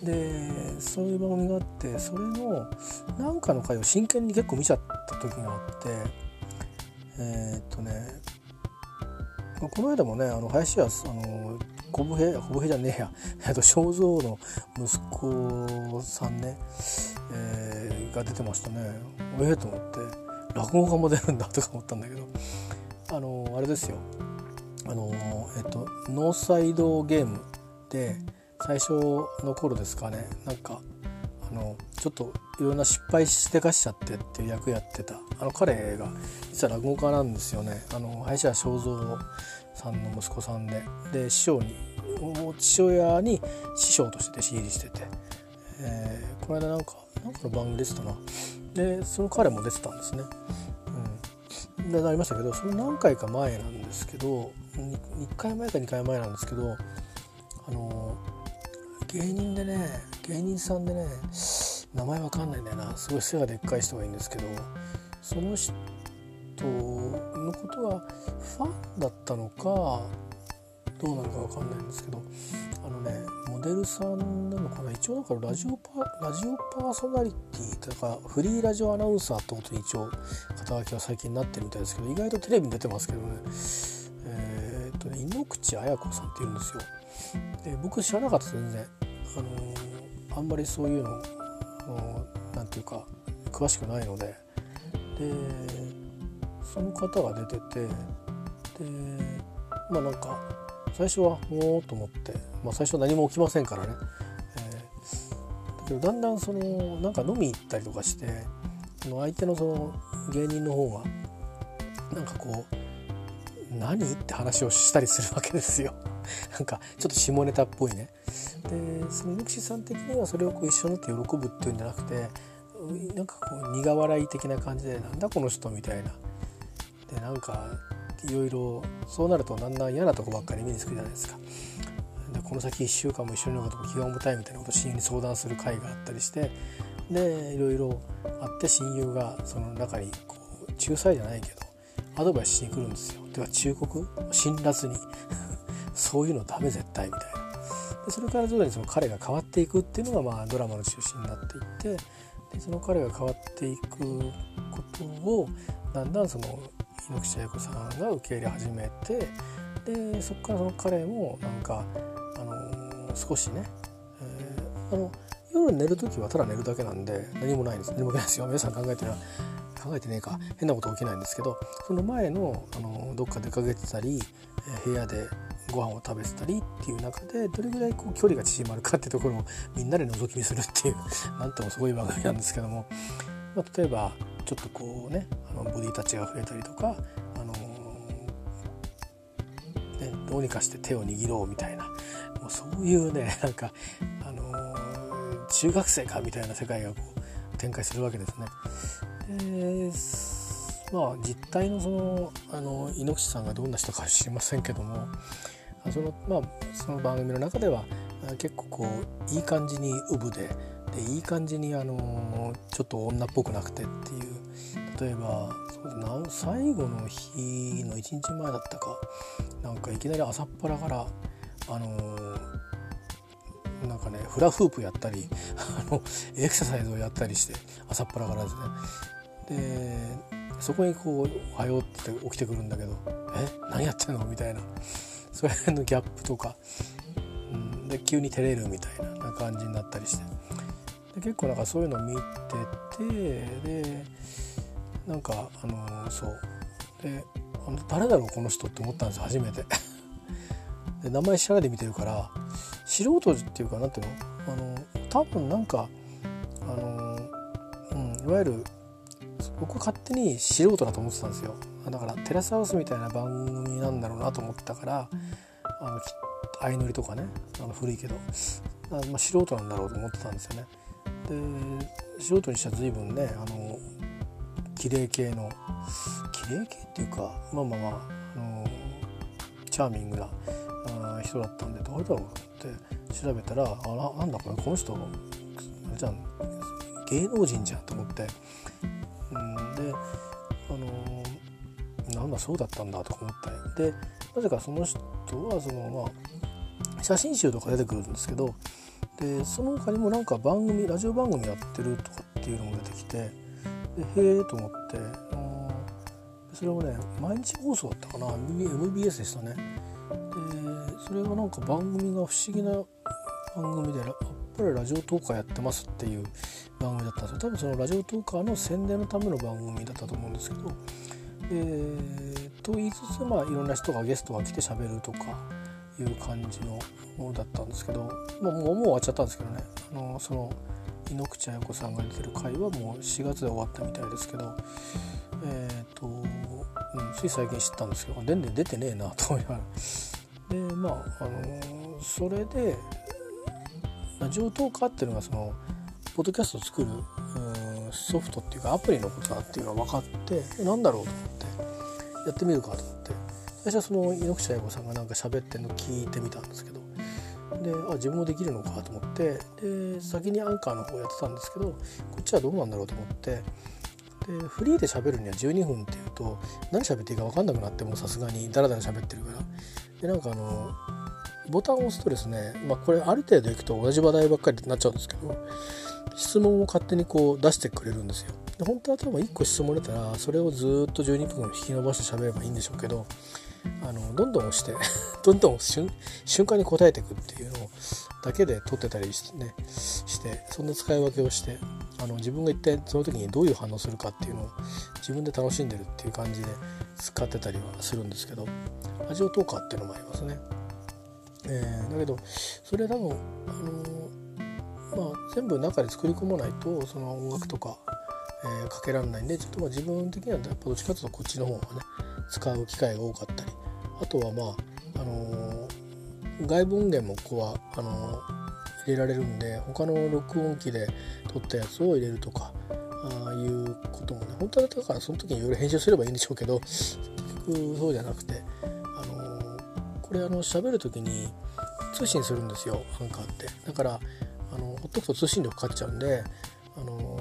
でそういう番組があってそれの何かの回を真剣に結構見ちゃった時があってえ、っとねこの間もねあの林家あの小武平小武平じゃねえや、えっと、正蔵の息子さんね、えー、が出てましたね。ええー、と思って落語家も出るんだとか思ったんだけどあのあれですよ。あのえっとノーサイドゲームで最初の頃ですかね。なんかあのちょっといろんな失敗してかしちゃってっていう役やってた。あの彼が実は落語家なんですよね。あの林家正蔵さんの息子さんで。で師匠に父親に師匠として弟子入りしてて、えー、この間なんかなんかの番組出てたな。でその彼も出てたんですね。うん、でなりましたけどその何回か前なんですけど1回前か2回前なんですけどあの芸人でね芸人さんでね名前わかんないんだよな。すごい背がでっかい人がいいんですけどその人のことはファンだったのかどうなのかわかんないんですけどあのねモデルさんなのかな。一応だからラジオパラジオパーソナリティとかフリーラジオアナウンサーってことに一応肩書きは最近なってるみたいですけど意外とテレビに出てますけどね。えー、っとね井口彩子さんっていうんですよ。で僕知らなかった全然。あのー、あんまりそういうの何て言うか詳しくないので。でその方が出ててでまあなんか最初はおおと思って、まあ、最初は何も起きませんからね、えー、だけどだんだんそのなんか飲み行ったりとかしてその相手のその芸人の方がなんかこう何？って話をしたりするわけですよ。なんかちょっと下ネタっぽいね。でその猪木さん的にはそれをこう一緒になって喜ぶっていうんじゃなくてなんかこう苦笑い的な感じでなんだこの人みたいな。でなんかいろいろそうなるとだんだん嫌なとこばっかり目につくじゃないですか。でこの先1週間も一緒にいるのかと気が重たいみたいなことを親友に相談する会があったりしてでいろいろあって親友がその中にこう仲裁じゃないけどアドバイスしに来るんですよ。てか忠告？辛辣に。そういうのダメ絶対みたいな。でそれから徐々にその彼が変わっていくっていうのがまあドラマの中心になっていってでその彼が変わっていくことをだんだんその猪口彩子さんが受け入れ始めてでそこからその彼もなんか、あのー、少しね、えー、あの夜寝る時はただ寝るだけなんで何もないんです。何もないですよ。皆さん考えてる考えてねえか変なこと起きないんですけどその前の、あの、どっか出かけてたり、部屋でご飯を食べてたりっていう中でどれぐらいこう距離が縮まるかっていうところをみんなで覗き見するっていう なんともすごい番組なんですけども、まあ、例えばちょっとこうねあのボディタッチが増えたりとか、あのー、ね、どうにかして手を握ろうみたいなもうそういうねなんか、あのー、中学生かみたいな世界がこう展開するわけですね。でまあ実態のそのあの猪口さんがどんな人か知りませんけどもその,、まあ、その番組の中では結構こういい感じにウブででいい感じにあのちょっと女っぽくなくてっていう例えばそう最後の日の1日前だったかなんかいきなり朝っぱらからあのなんかねフラフープやったり あのエクササイズをやったりして朝っぱらからですね。でそこにこう「おはよう」って起きてくるんだけど「え？何やってんの?」みたいな。それのギャップとか、うん、で急に照れるみたいな感じになったりして。で結構なんかそういうのを見ててでなんかあのー、そう。であの誰だろうこの人って思ったんです初めて。で名前知らないで見てるから素人っていうかなんていうの？あの多分なんかあの、うん、いわゆる僕勝手に素人だと思ってたんですよ。だからテラスハウスみたいな番組なんだろうなと思ったからあの相乗りとかねあの古いけどあ、まあ、素人なんだろうと思ってたんですよね。で素人にしては随分ねあの綺麗系の綺麗系っていうかまあまあまあ、あのチャーミングな人だったんでどれだろうって調べたらあなんだこれこの人じゃん芸能人じゃんと思って。うんであのなんだそうだったんだとか思ったでなぜかその人はそのまあ写真集とか出てくるんですけどでその他にもなんか番組ラジオ番組やってるとかっていうのも出てきてでへえと思ってそれもね毎日放送だったかな MBS でしたね。でそれはなんか番組が不思議な番組でやっぱりラジオトーカーやってますっていう番組だったんですよ。多分そのラジオトーカーの宣伝のための番組だったと思うんですけど。えー、と言いつつまあいろんな人がゲストが来て喋るとかいう感じのものだったんですけど、まあ、もう終わっちゃったんですけどね。あのその井ノ口彩子さんが出てる回はもう4月で終わったみたいですけど。えっ、ー、と、うん、つい最近知ったんですけど全然出てねえなと思いながら。でまああのそれでラジオトーカーっていうのがそのポッドキャストを作るソフトっていうかアプリのことだっていうのが分かって何だろうと思ってやってみるかと思って最初はその井ノ口彩子さんがなんか喋ってるの聞いてみたんですけどであ自分もできるのかと思ってで先にアンカーの方やってたんですけどこっちはどうなんだろうと思ってでフリーで喋るには12分っていうと何喋っていいか分かんなくなってもさすがにダラダラ喋ってるからでなんかあのボタンを押すとですね、まあ、これある程度いくと同じ話題ばっかりになっちゃうんですけど質問を勝手にこう出してくれるんですよ。で本当は多分1個質問出たらそれをずっと12分引き伸ばして喋ればいいんでしょうけどあのどんどん押して どんどん瞬間に答えていくっていうのをだけで撮ってたりして,、ね、してそんな使い分けをしてあの自分が一体その時にどういう反応するかっていうのを自分で楽しんでるっていう感じで使ってたりはするんですけどラジオトーカーっていうのもありますね。えー、だけどそれ多分、あのまあ、全部中で作り込まないとその音楽とか、えー、かけられないんでちょっとまあ自分的にはやっぱどっちかというとこっちの方がね使う機会が多かったりあとはまあ、あのー、外部音源もここはあの入れられるんで他の録音機で撮ったやつを入れるとかああいうこともね本当はだからその時にいろいろ編集すればいいんでしょうけど結局そうじゃなくてあのこれあの喋る時に通信するんですよアンカーって。だからあのほっとくと通信力かかっちゃうんであの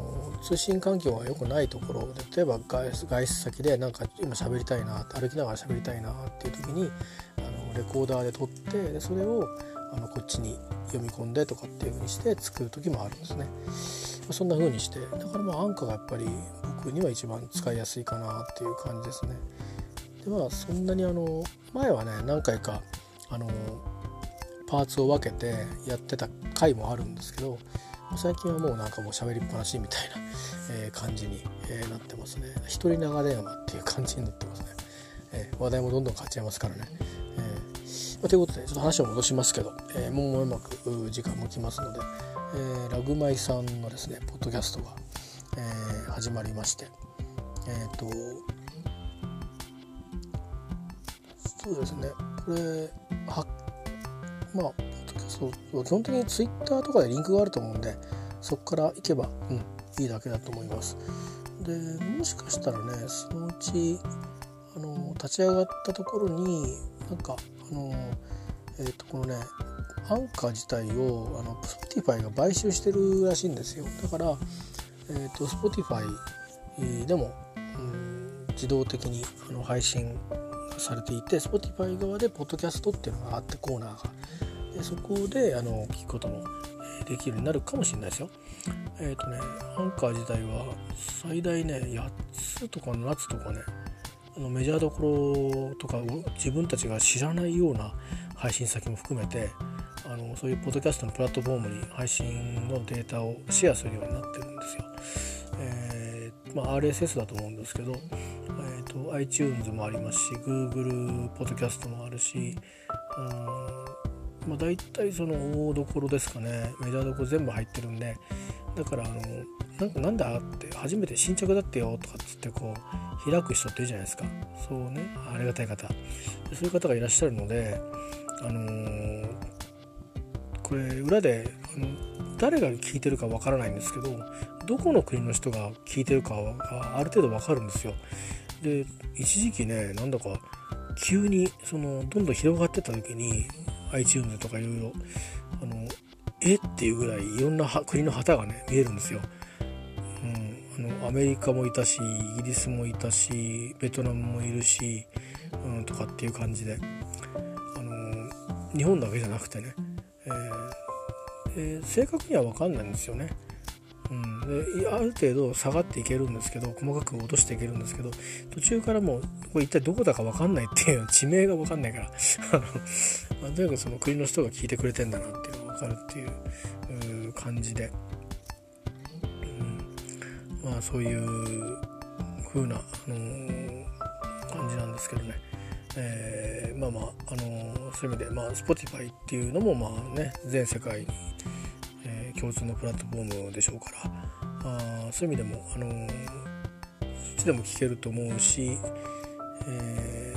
通信環境が良くないところ例えば外出先でなんか今喋りたいな歩きながら喋りたいなっていう時にあのレコーダーで撮ってでそれをあのこっちに読み込んでとかっていう風にして作る時もあるんですね。そんな風にしてだからまあアンカーがやっぱり僕には一番使いやすいかなっていう感じですね。でまあそんなにあの前はね何回かあのパーツを分けてやってた回もあるんですけど最近はもうなんかもう喋りっぱなしみたいな、え感じに、えなってますね。一人長電話っていう感じになってますね、え話題もどんどん変わっちゃいますからね、えーまあ、ということでちょっと話を戻しますけど、えー、もううまく時間も来ますので、えー、ラグマイさんのですねポッドキャストが、え始まりましてえっ、とそうですね。これはまあそう。基本的にツイッターとかでリンクがあると思うんでそこから行けば、うん、いいだけだと思います。でもしかしたらねそのうちあの立ち上がったところになんかあのえっ、ー、とこのねアンカー自体をあの Spotify が買収してるらしいんですよ。だから、えーと、と Spotify でも、うん、自動的にあの配信されていて Spotify 側でポッドキャストっていうのがあってコーナーが。そこであの聞くこともできるようになるかもしれないですよ。えっ、ー、とねアンカー自体は最大ね8つとか7つとかねあのメジャーどころとかを自分たちが知らないような配信先も含めてあのそういうポッドキャストのプラットフォームに配信のデータをシェアするようになってるんですよ。えー、まあ、RSS だと思うんですけどと iTunes もありますし Google ポッドキャストもあるしうんまあ大体その大どころですかね。メジャーどころ全部入ってるんで。だからあのなんかなんだって初めて新着だってよとかっつってこう開く人っているじゃないですか。そうね。ありがたい方。そういう方がいらっしゃるのであのー、これ裏であの誰が聞いてるかわからないんですけどどこの国の人が聞いてるかがある程度わかるんですよ。で一時期ねなんだか急にそのどんどん広がってた時に iTunes とかいろいろあのえ？っていうぐらいいろんな国の旗がね見えるんですよ。うん、あのアメリカもいたしイギリスもいたしベトナムもいるし、うん、とかっていう感じで、あの日本だけじゃなくてね、えー、正確には分かんないんですよね。うん、である程度下がっていけるんですけど細かく落としていけるんですけど途中からもうこれ一体どこだか分かんないっていう地名が分かんないから あの、とにかくその国の人が聞いてくれてんだなっていうのが分かるっていう感じで、うん、まあそういう風な、あのー、感じなんですけどね。えー、まあまあ、あのー、そういう意味で、まあ、Spotify っていうのもまあね全世界に共通のプラットフォームでしょうからあそういう意味でも、あのー、いつでも聞けると思うし、え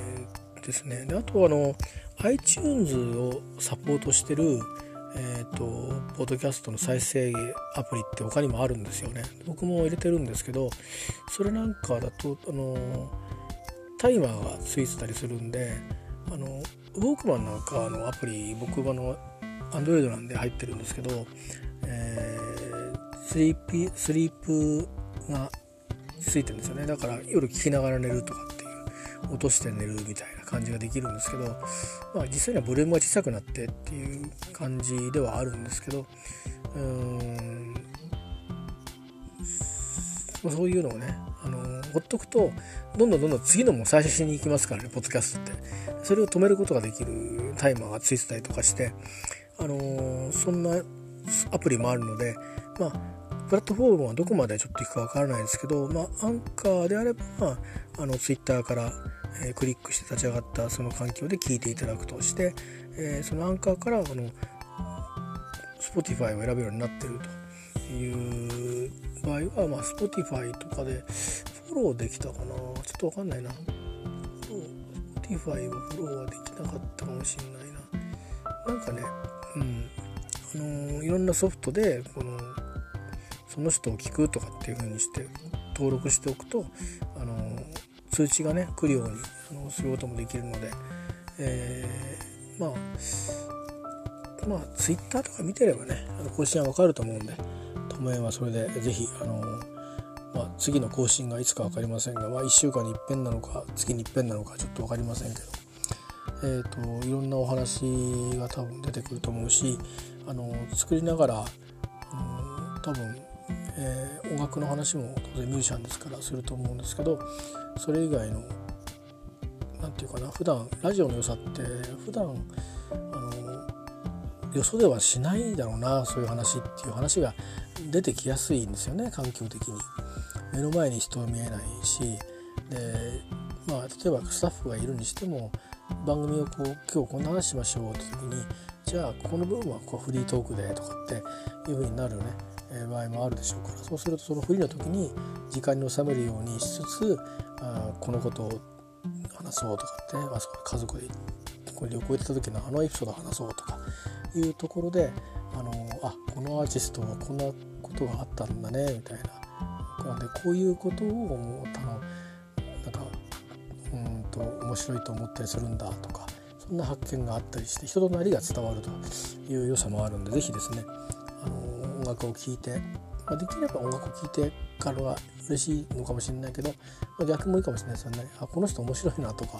ー、ですね。であとあの iTunes をサポートしてるえーと、ポッドキャストの再生アプリって他にもあるんですよね。僕も入れてるんですけどそれなんかだとあのタイマーがついてたりするんであのウォークマンなんかのアプリ僕はあの Android なんで入ってるんですけど、えー、スリーピスリープがついてるんですよね。だから夜聞きながら寝るとかっていう落として寝るみたいな感じができるんですけど、まあ、実際にはボリュームが小さくなってっていう感じではあるんですけどうーんそういうのをねあのほっとくとどんどんどんどん次のも再生しに行きますからねポッドキャストって。それを止めることができるタイマーがついてたりとかしてあのそんなアプリもあるのでまあプラットフォームはどこまでちょっといくかわからないですけど、まあ、アンカーであれば、あ、のツイッターから、えー、クリックして立ち上がったその環境で聞いていただくとして、えー、そのアンカーからあの Spotify を選べるようになってると。いう場合は、まあ、Spotify とかでフォローできたかな。ちょっとわかんないな。Spotify はフォローはできなかったかもしれないな。なんかねうん。の、いろんなソフトでこのその人を聞くとかっていう風にして登録しておくと、あの、通知がね来るように、あのすることもできるので、えー、まあまあ Twitter とか見てればねあの更新はわかると思うんでともえはそれで是非あのまあ、次の更新がいつか分かりませんが、まあ、1週間にいっぺんなのか月にいっぺんなのかちょっと分かりませんけど、えーと、いろんなお話が多分出てくると思うしあの作りながら、うん、多分、えー、音楽の話も当然ミュージシャンですからすると思うんですけどそれ以外の何て言うかな普段ラジオの良さって普段あのよそではしないだろうなそういう話っていう話が出てきやすいんですよね環境的に。目の前に人は見えないしで、まあ、例えばスタッフがいるにしても番組をこう今日こんな話しましょうって時にじゃあここの部分はこうフリートークでとかっていう風になるね、え、場合もあるでしょうから。そうするとそのフリーの時に時間に収めるようにしつつあこのことを話そうとかって、あ、そこ家族でこれ旅行行った時のあのエピソード話そうとかいうところであのあこのアーティストはこんなことがあったんだねみたいな。なんでこういうことをもうのなんかうんと面白いと思ったりするんだとかそんな発見があったりして人となりが伝わるという良さもあるんで是非ですねあの音楽を聴いて、まあ、できれば音楽を聴いてからは嬉しいのかもしれないけど、まあ、逆もいいかもしれないですよねあこの人面白いなとか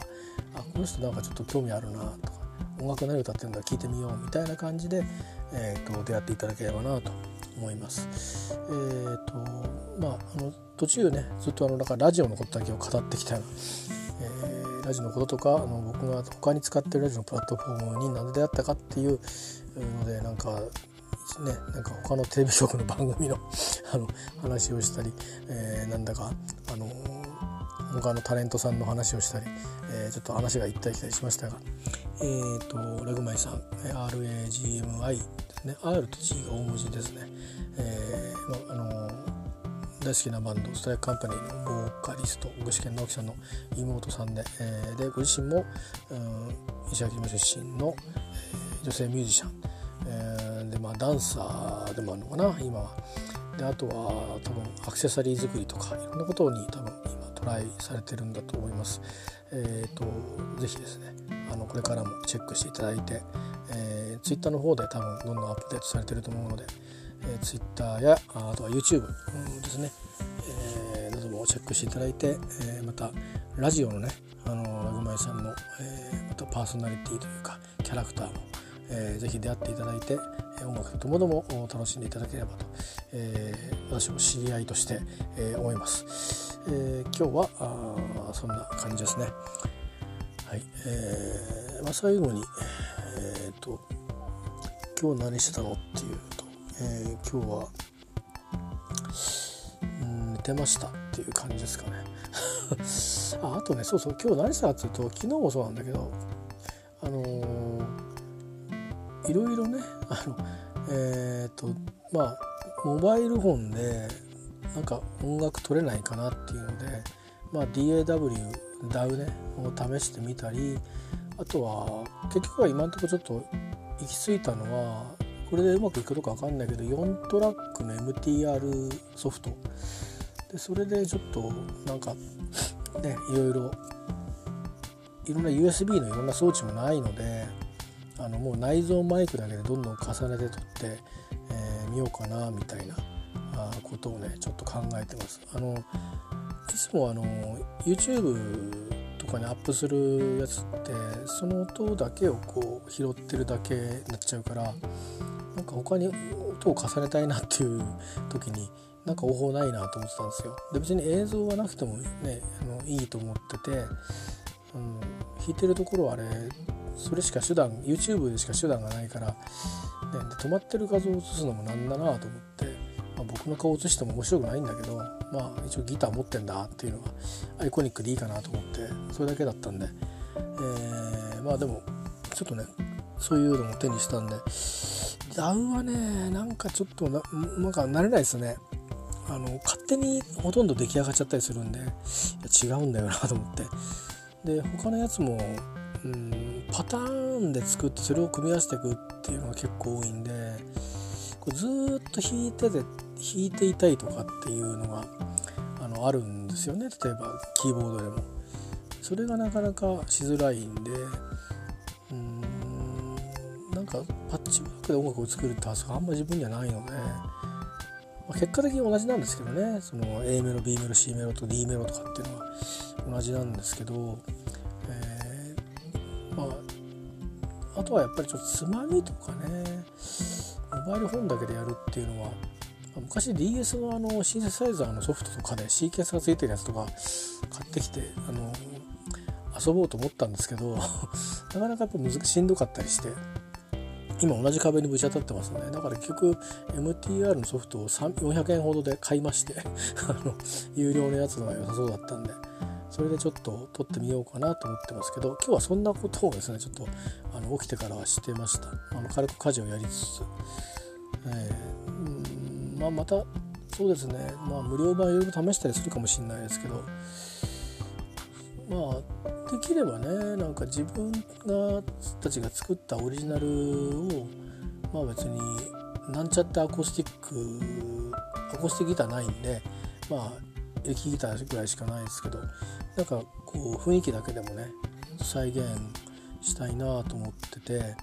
あこの人なんかちょっと興味あるなとか音楽何歌ってるんだ聴いてみようみたいな感じで、えーと、出会っていただければなと思います。えーとまあ、あの途中ねずっとあのなんかラジオのことだけを語ってきたような、ラジオのこととかあの僕が他に使ってるラジオのプラットフォームに何で出会ったかっていうのでなんかねなんか他のテレビ局の番組の あの話をしたり、えー、なんだかあの他のタレントさんの話をしたり、えー、ちょっと話が行ったり来たりしましたが、えーと、レグマイさん RAGMI ですね。R と G が大文字ですね、えー、あの大好きなバンドストライクカンパニーのボーカリスト具志堅直樹さんの妹さんで,、えー、でご自身も、うん、石垣島出身の、え、女性ミュージシャン、えー、でまあダンサーでもあるのかな今は。であとは多分アクセサリー作りとかいろんなことに多分今トライされてるんだと思います。えーと、とぜひですねあのこれからもチェックしていただいて、えー、Twitter の方で多分どんどんアップデートされてると思うので、えー、Twitter やあとは YouTube ですね、えー、などもチェックしていただいて、えー、またラジオのねあのラグマイさんの、えー、またパーソナリティというかキャラクターも、えー、ぜひ出会っていただいて音楽ともども楽しんでいただければと、えー、私も知り合いとして、えー、思います、えー、今日はあそんな感じですね。はいえーまあ、最後にえっ、ー、と今日何してたのっていうと、えー、今日はうん寝てましたっていう感じですかね。ああとねそうそう今日何したかっていうと昨日もそうなんだけどあのー、いろいろね あのえっ、ー、とまあモバイルフォンでなんか音楽取れないかなっていうので、まあ、DAW DAW ねを試してみたりあとは結局は今んとこちょっと行き着いたのはこれでうまくいくかどうか分かんないけど4トラックの MTR ソフトでそれでちょっとなんかねいろいろいろんな USB のいろんな装置もないのであのもう内蔵マイクだけでどんどん重ねて撮って、えー、ようかなみたいなことをねちょっと考えてます。あのいつもあの YouTube とかにアップするやつってその音だけをこう拾ってるだけになっちゃうからなんか他に音を重ねたいなっていう 時になんか方法ないなと思ってたんですよ。で別に映像はなくてもねあのいいと思ってて、うん、弾いてるところはあれそれしか手段 YouTube でしか手段がないから、ね、で止まってる画像を映すのもなんだなと思って、あ、僕の顔映しても面白くないんだけど、まあ、一応ギター持ってんだっていうのがアイコニックでいいかなと思ってそれだけだったんで、えー、まあでもちょっとねそういうのも手にしたんで。ダウンはねなんかちょっとななんか慣れないですね。あの勝手にほとんど出来上がっちゃったりするんでいや違うんだよなと思って。で他のやつもうんパターンで作ってそれを組み合わせていくっていうのが結構多いんでこれずっと弾いてて弾いていたいとかっていうのがあのあるんですよね例えばキーボードでも。それがなかなかしづらいんでうんなんかパッチワークで音楽を作るって発想があんま自分にはないので、まあ、結果的に同じなんですけどねその A メロ B メロ C メロと D メロとかっていうのは同じなんですけど、えー、まああとはやっぱりちょっとつまみとかねモバイルフォンだけでやるっていうのは昔 DS のあのシンセサイザーのソフトとかでシーケンスがついてるやつとか買ってきてあの遊ぼうと思ったんですけど なかなかやっぱ難しんどかったりして今同じ壁にぶち当たってますねだから結局 MTR のソフトを400円ほどで買いまして あの有料のやつが良さそうだったんでそれでちょっと撮ってみようかなと思ってますけど今日はそんなことをですねちょっとあの起きてからはしてました。あの軽く家事をやりつつ、えー、まあ、またそうですね。まあ無料版いろいろ試したりするかもしれないですけど。まあできればねなんか自分がたちが作ったオリジナルをまあ別になんちゃってアコースティックアコースティックギターないんでまあエレキギターぐらいしかないですけどなんかこう雰囲気だけでもね再現したいなと思ってて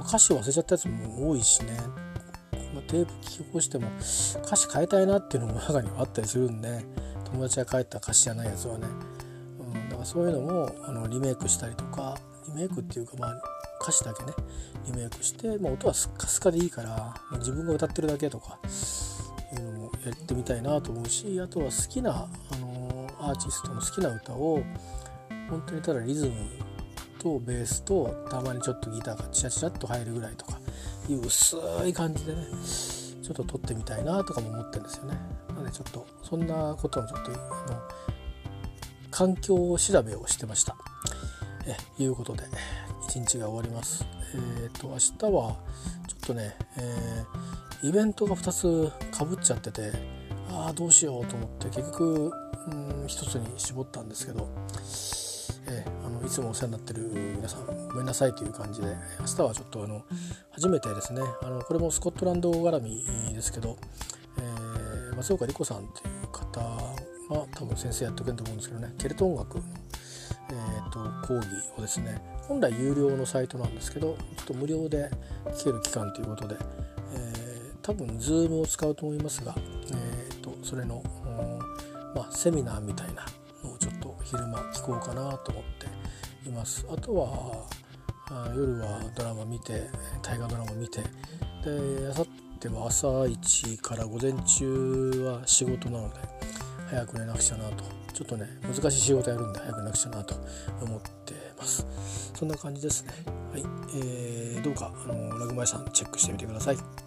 歌詞忘れちゃったやつも多いしね、まあ、テープ聞き起こしても歌詞変えたいなっていうのも中にはあったりするんで友達が書いた歌詞じゃないやつはね。うん、だからそういうのもあのリメイクしたりとかリメイクっていうかまあ歌詞だけねリメイクして、まあ、音はスッカスカでいいから、まあ、自分が歌ってるだけとかいうのもやってみたいなと思うしあとは好きな、あのアーティストの好きな歌を本当にただリズムとベースとたまにちょっとギターがチラチラっと入るぐらいという薄い感じでねちょっと撮ってみたいなとかも思ってるんですよね。なのでちょっとそんなこともちょっとあの環境調べをしてました。えいうことで一日が終わります。えっ、ー、と明日はちょっとね、えー、イベントが2つかぶっちゃっててああどうしようと思って結局うん1つに絞ったんですけど、え、あのいつもお世話になってる皆さんごめんなさいという感じで明日はちょっとあの初めてですね。あのこれもスコットランド絡みですけど、えー、松岡理子さんっていう方まあ、多分先生やってくれると思うんですけどねケルト音楽の、えーと、講義をですね本来有料のサイトなんですけどちょっと無料で聞ける期間ということで、えー、多分 Zoom を使うと思いますが、えーと、それの、まあ、セミナーみたいな昼間聞こうかなと思っています。あとはあ夜はドラマ見て大河ドラマ見てであさっては朝一から午前中は仕事なので早く寝なくちゃなと。ちょっとね難しい仕事やるんで早く寝なくちゃなと思ってます。そんな感じですね。はい、えー、どうかあのラグマイさんチェックしてみてください。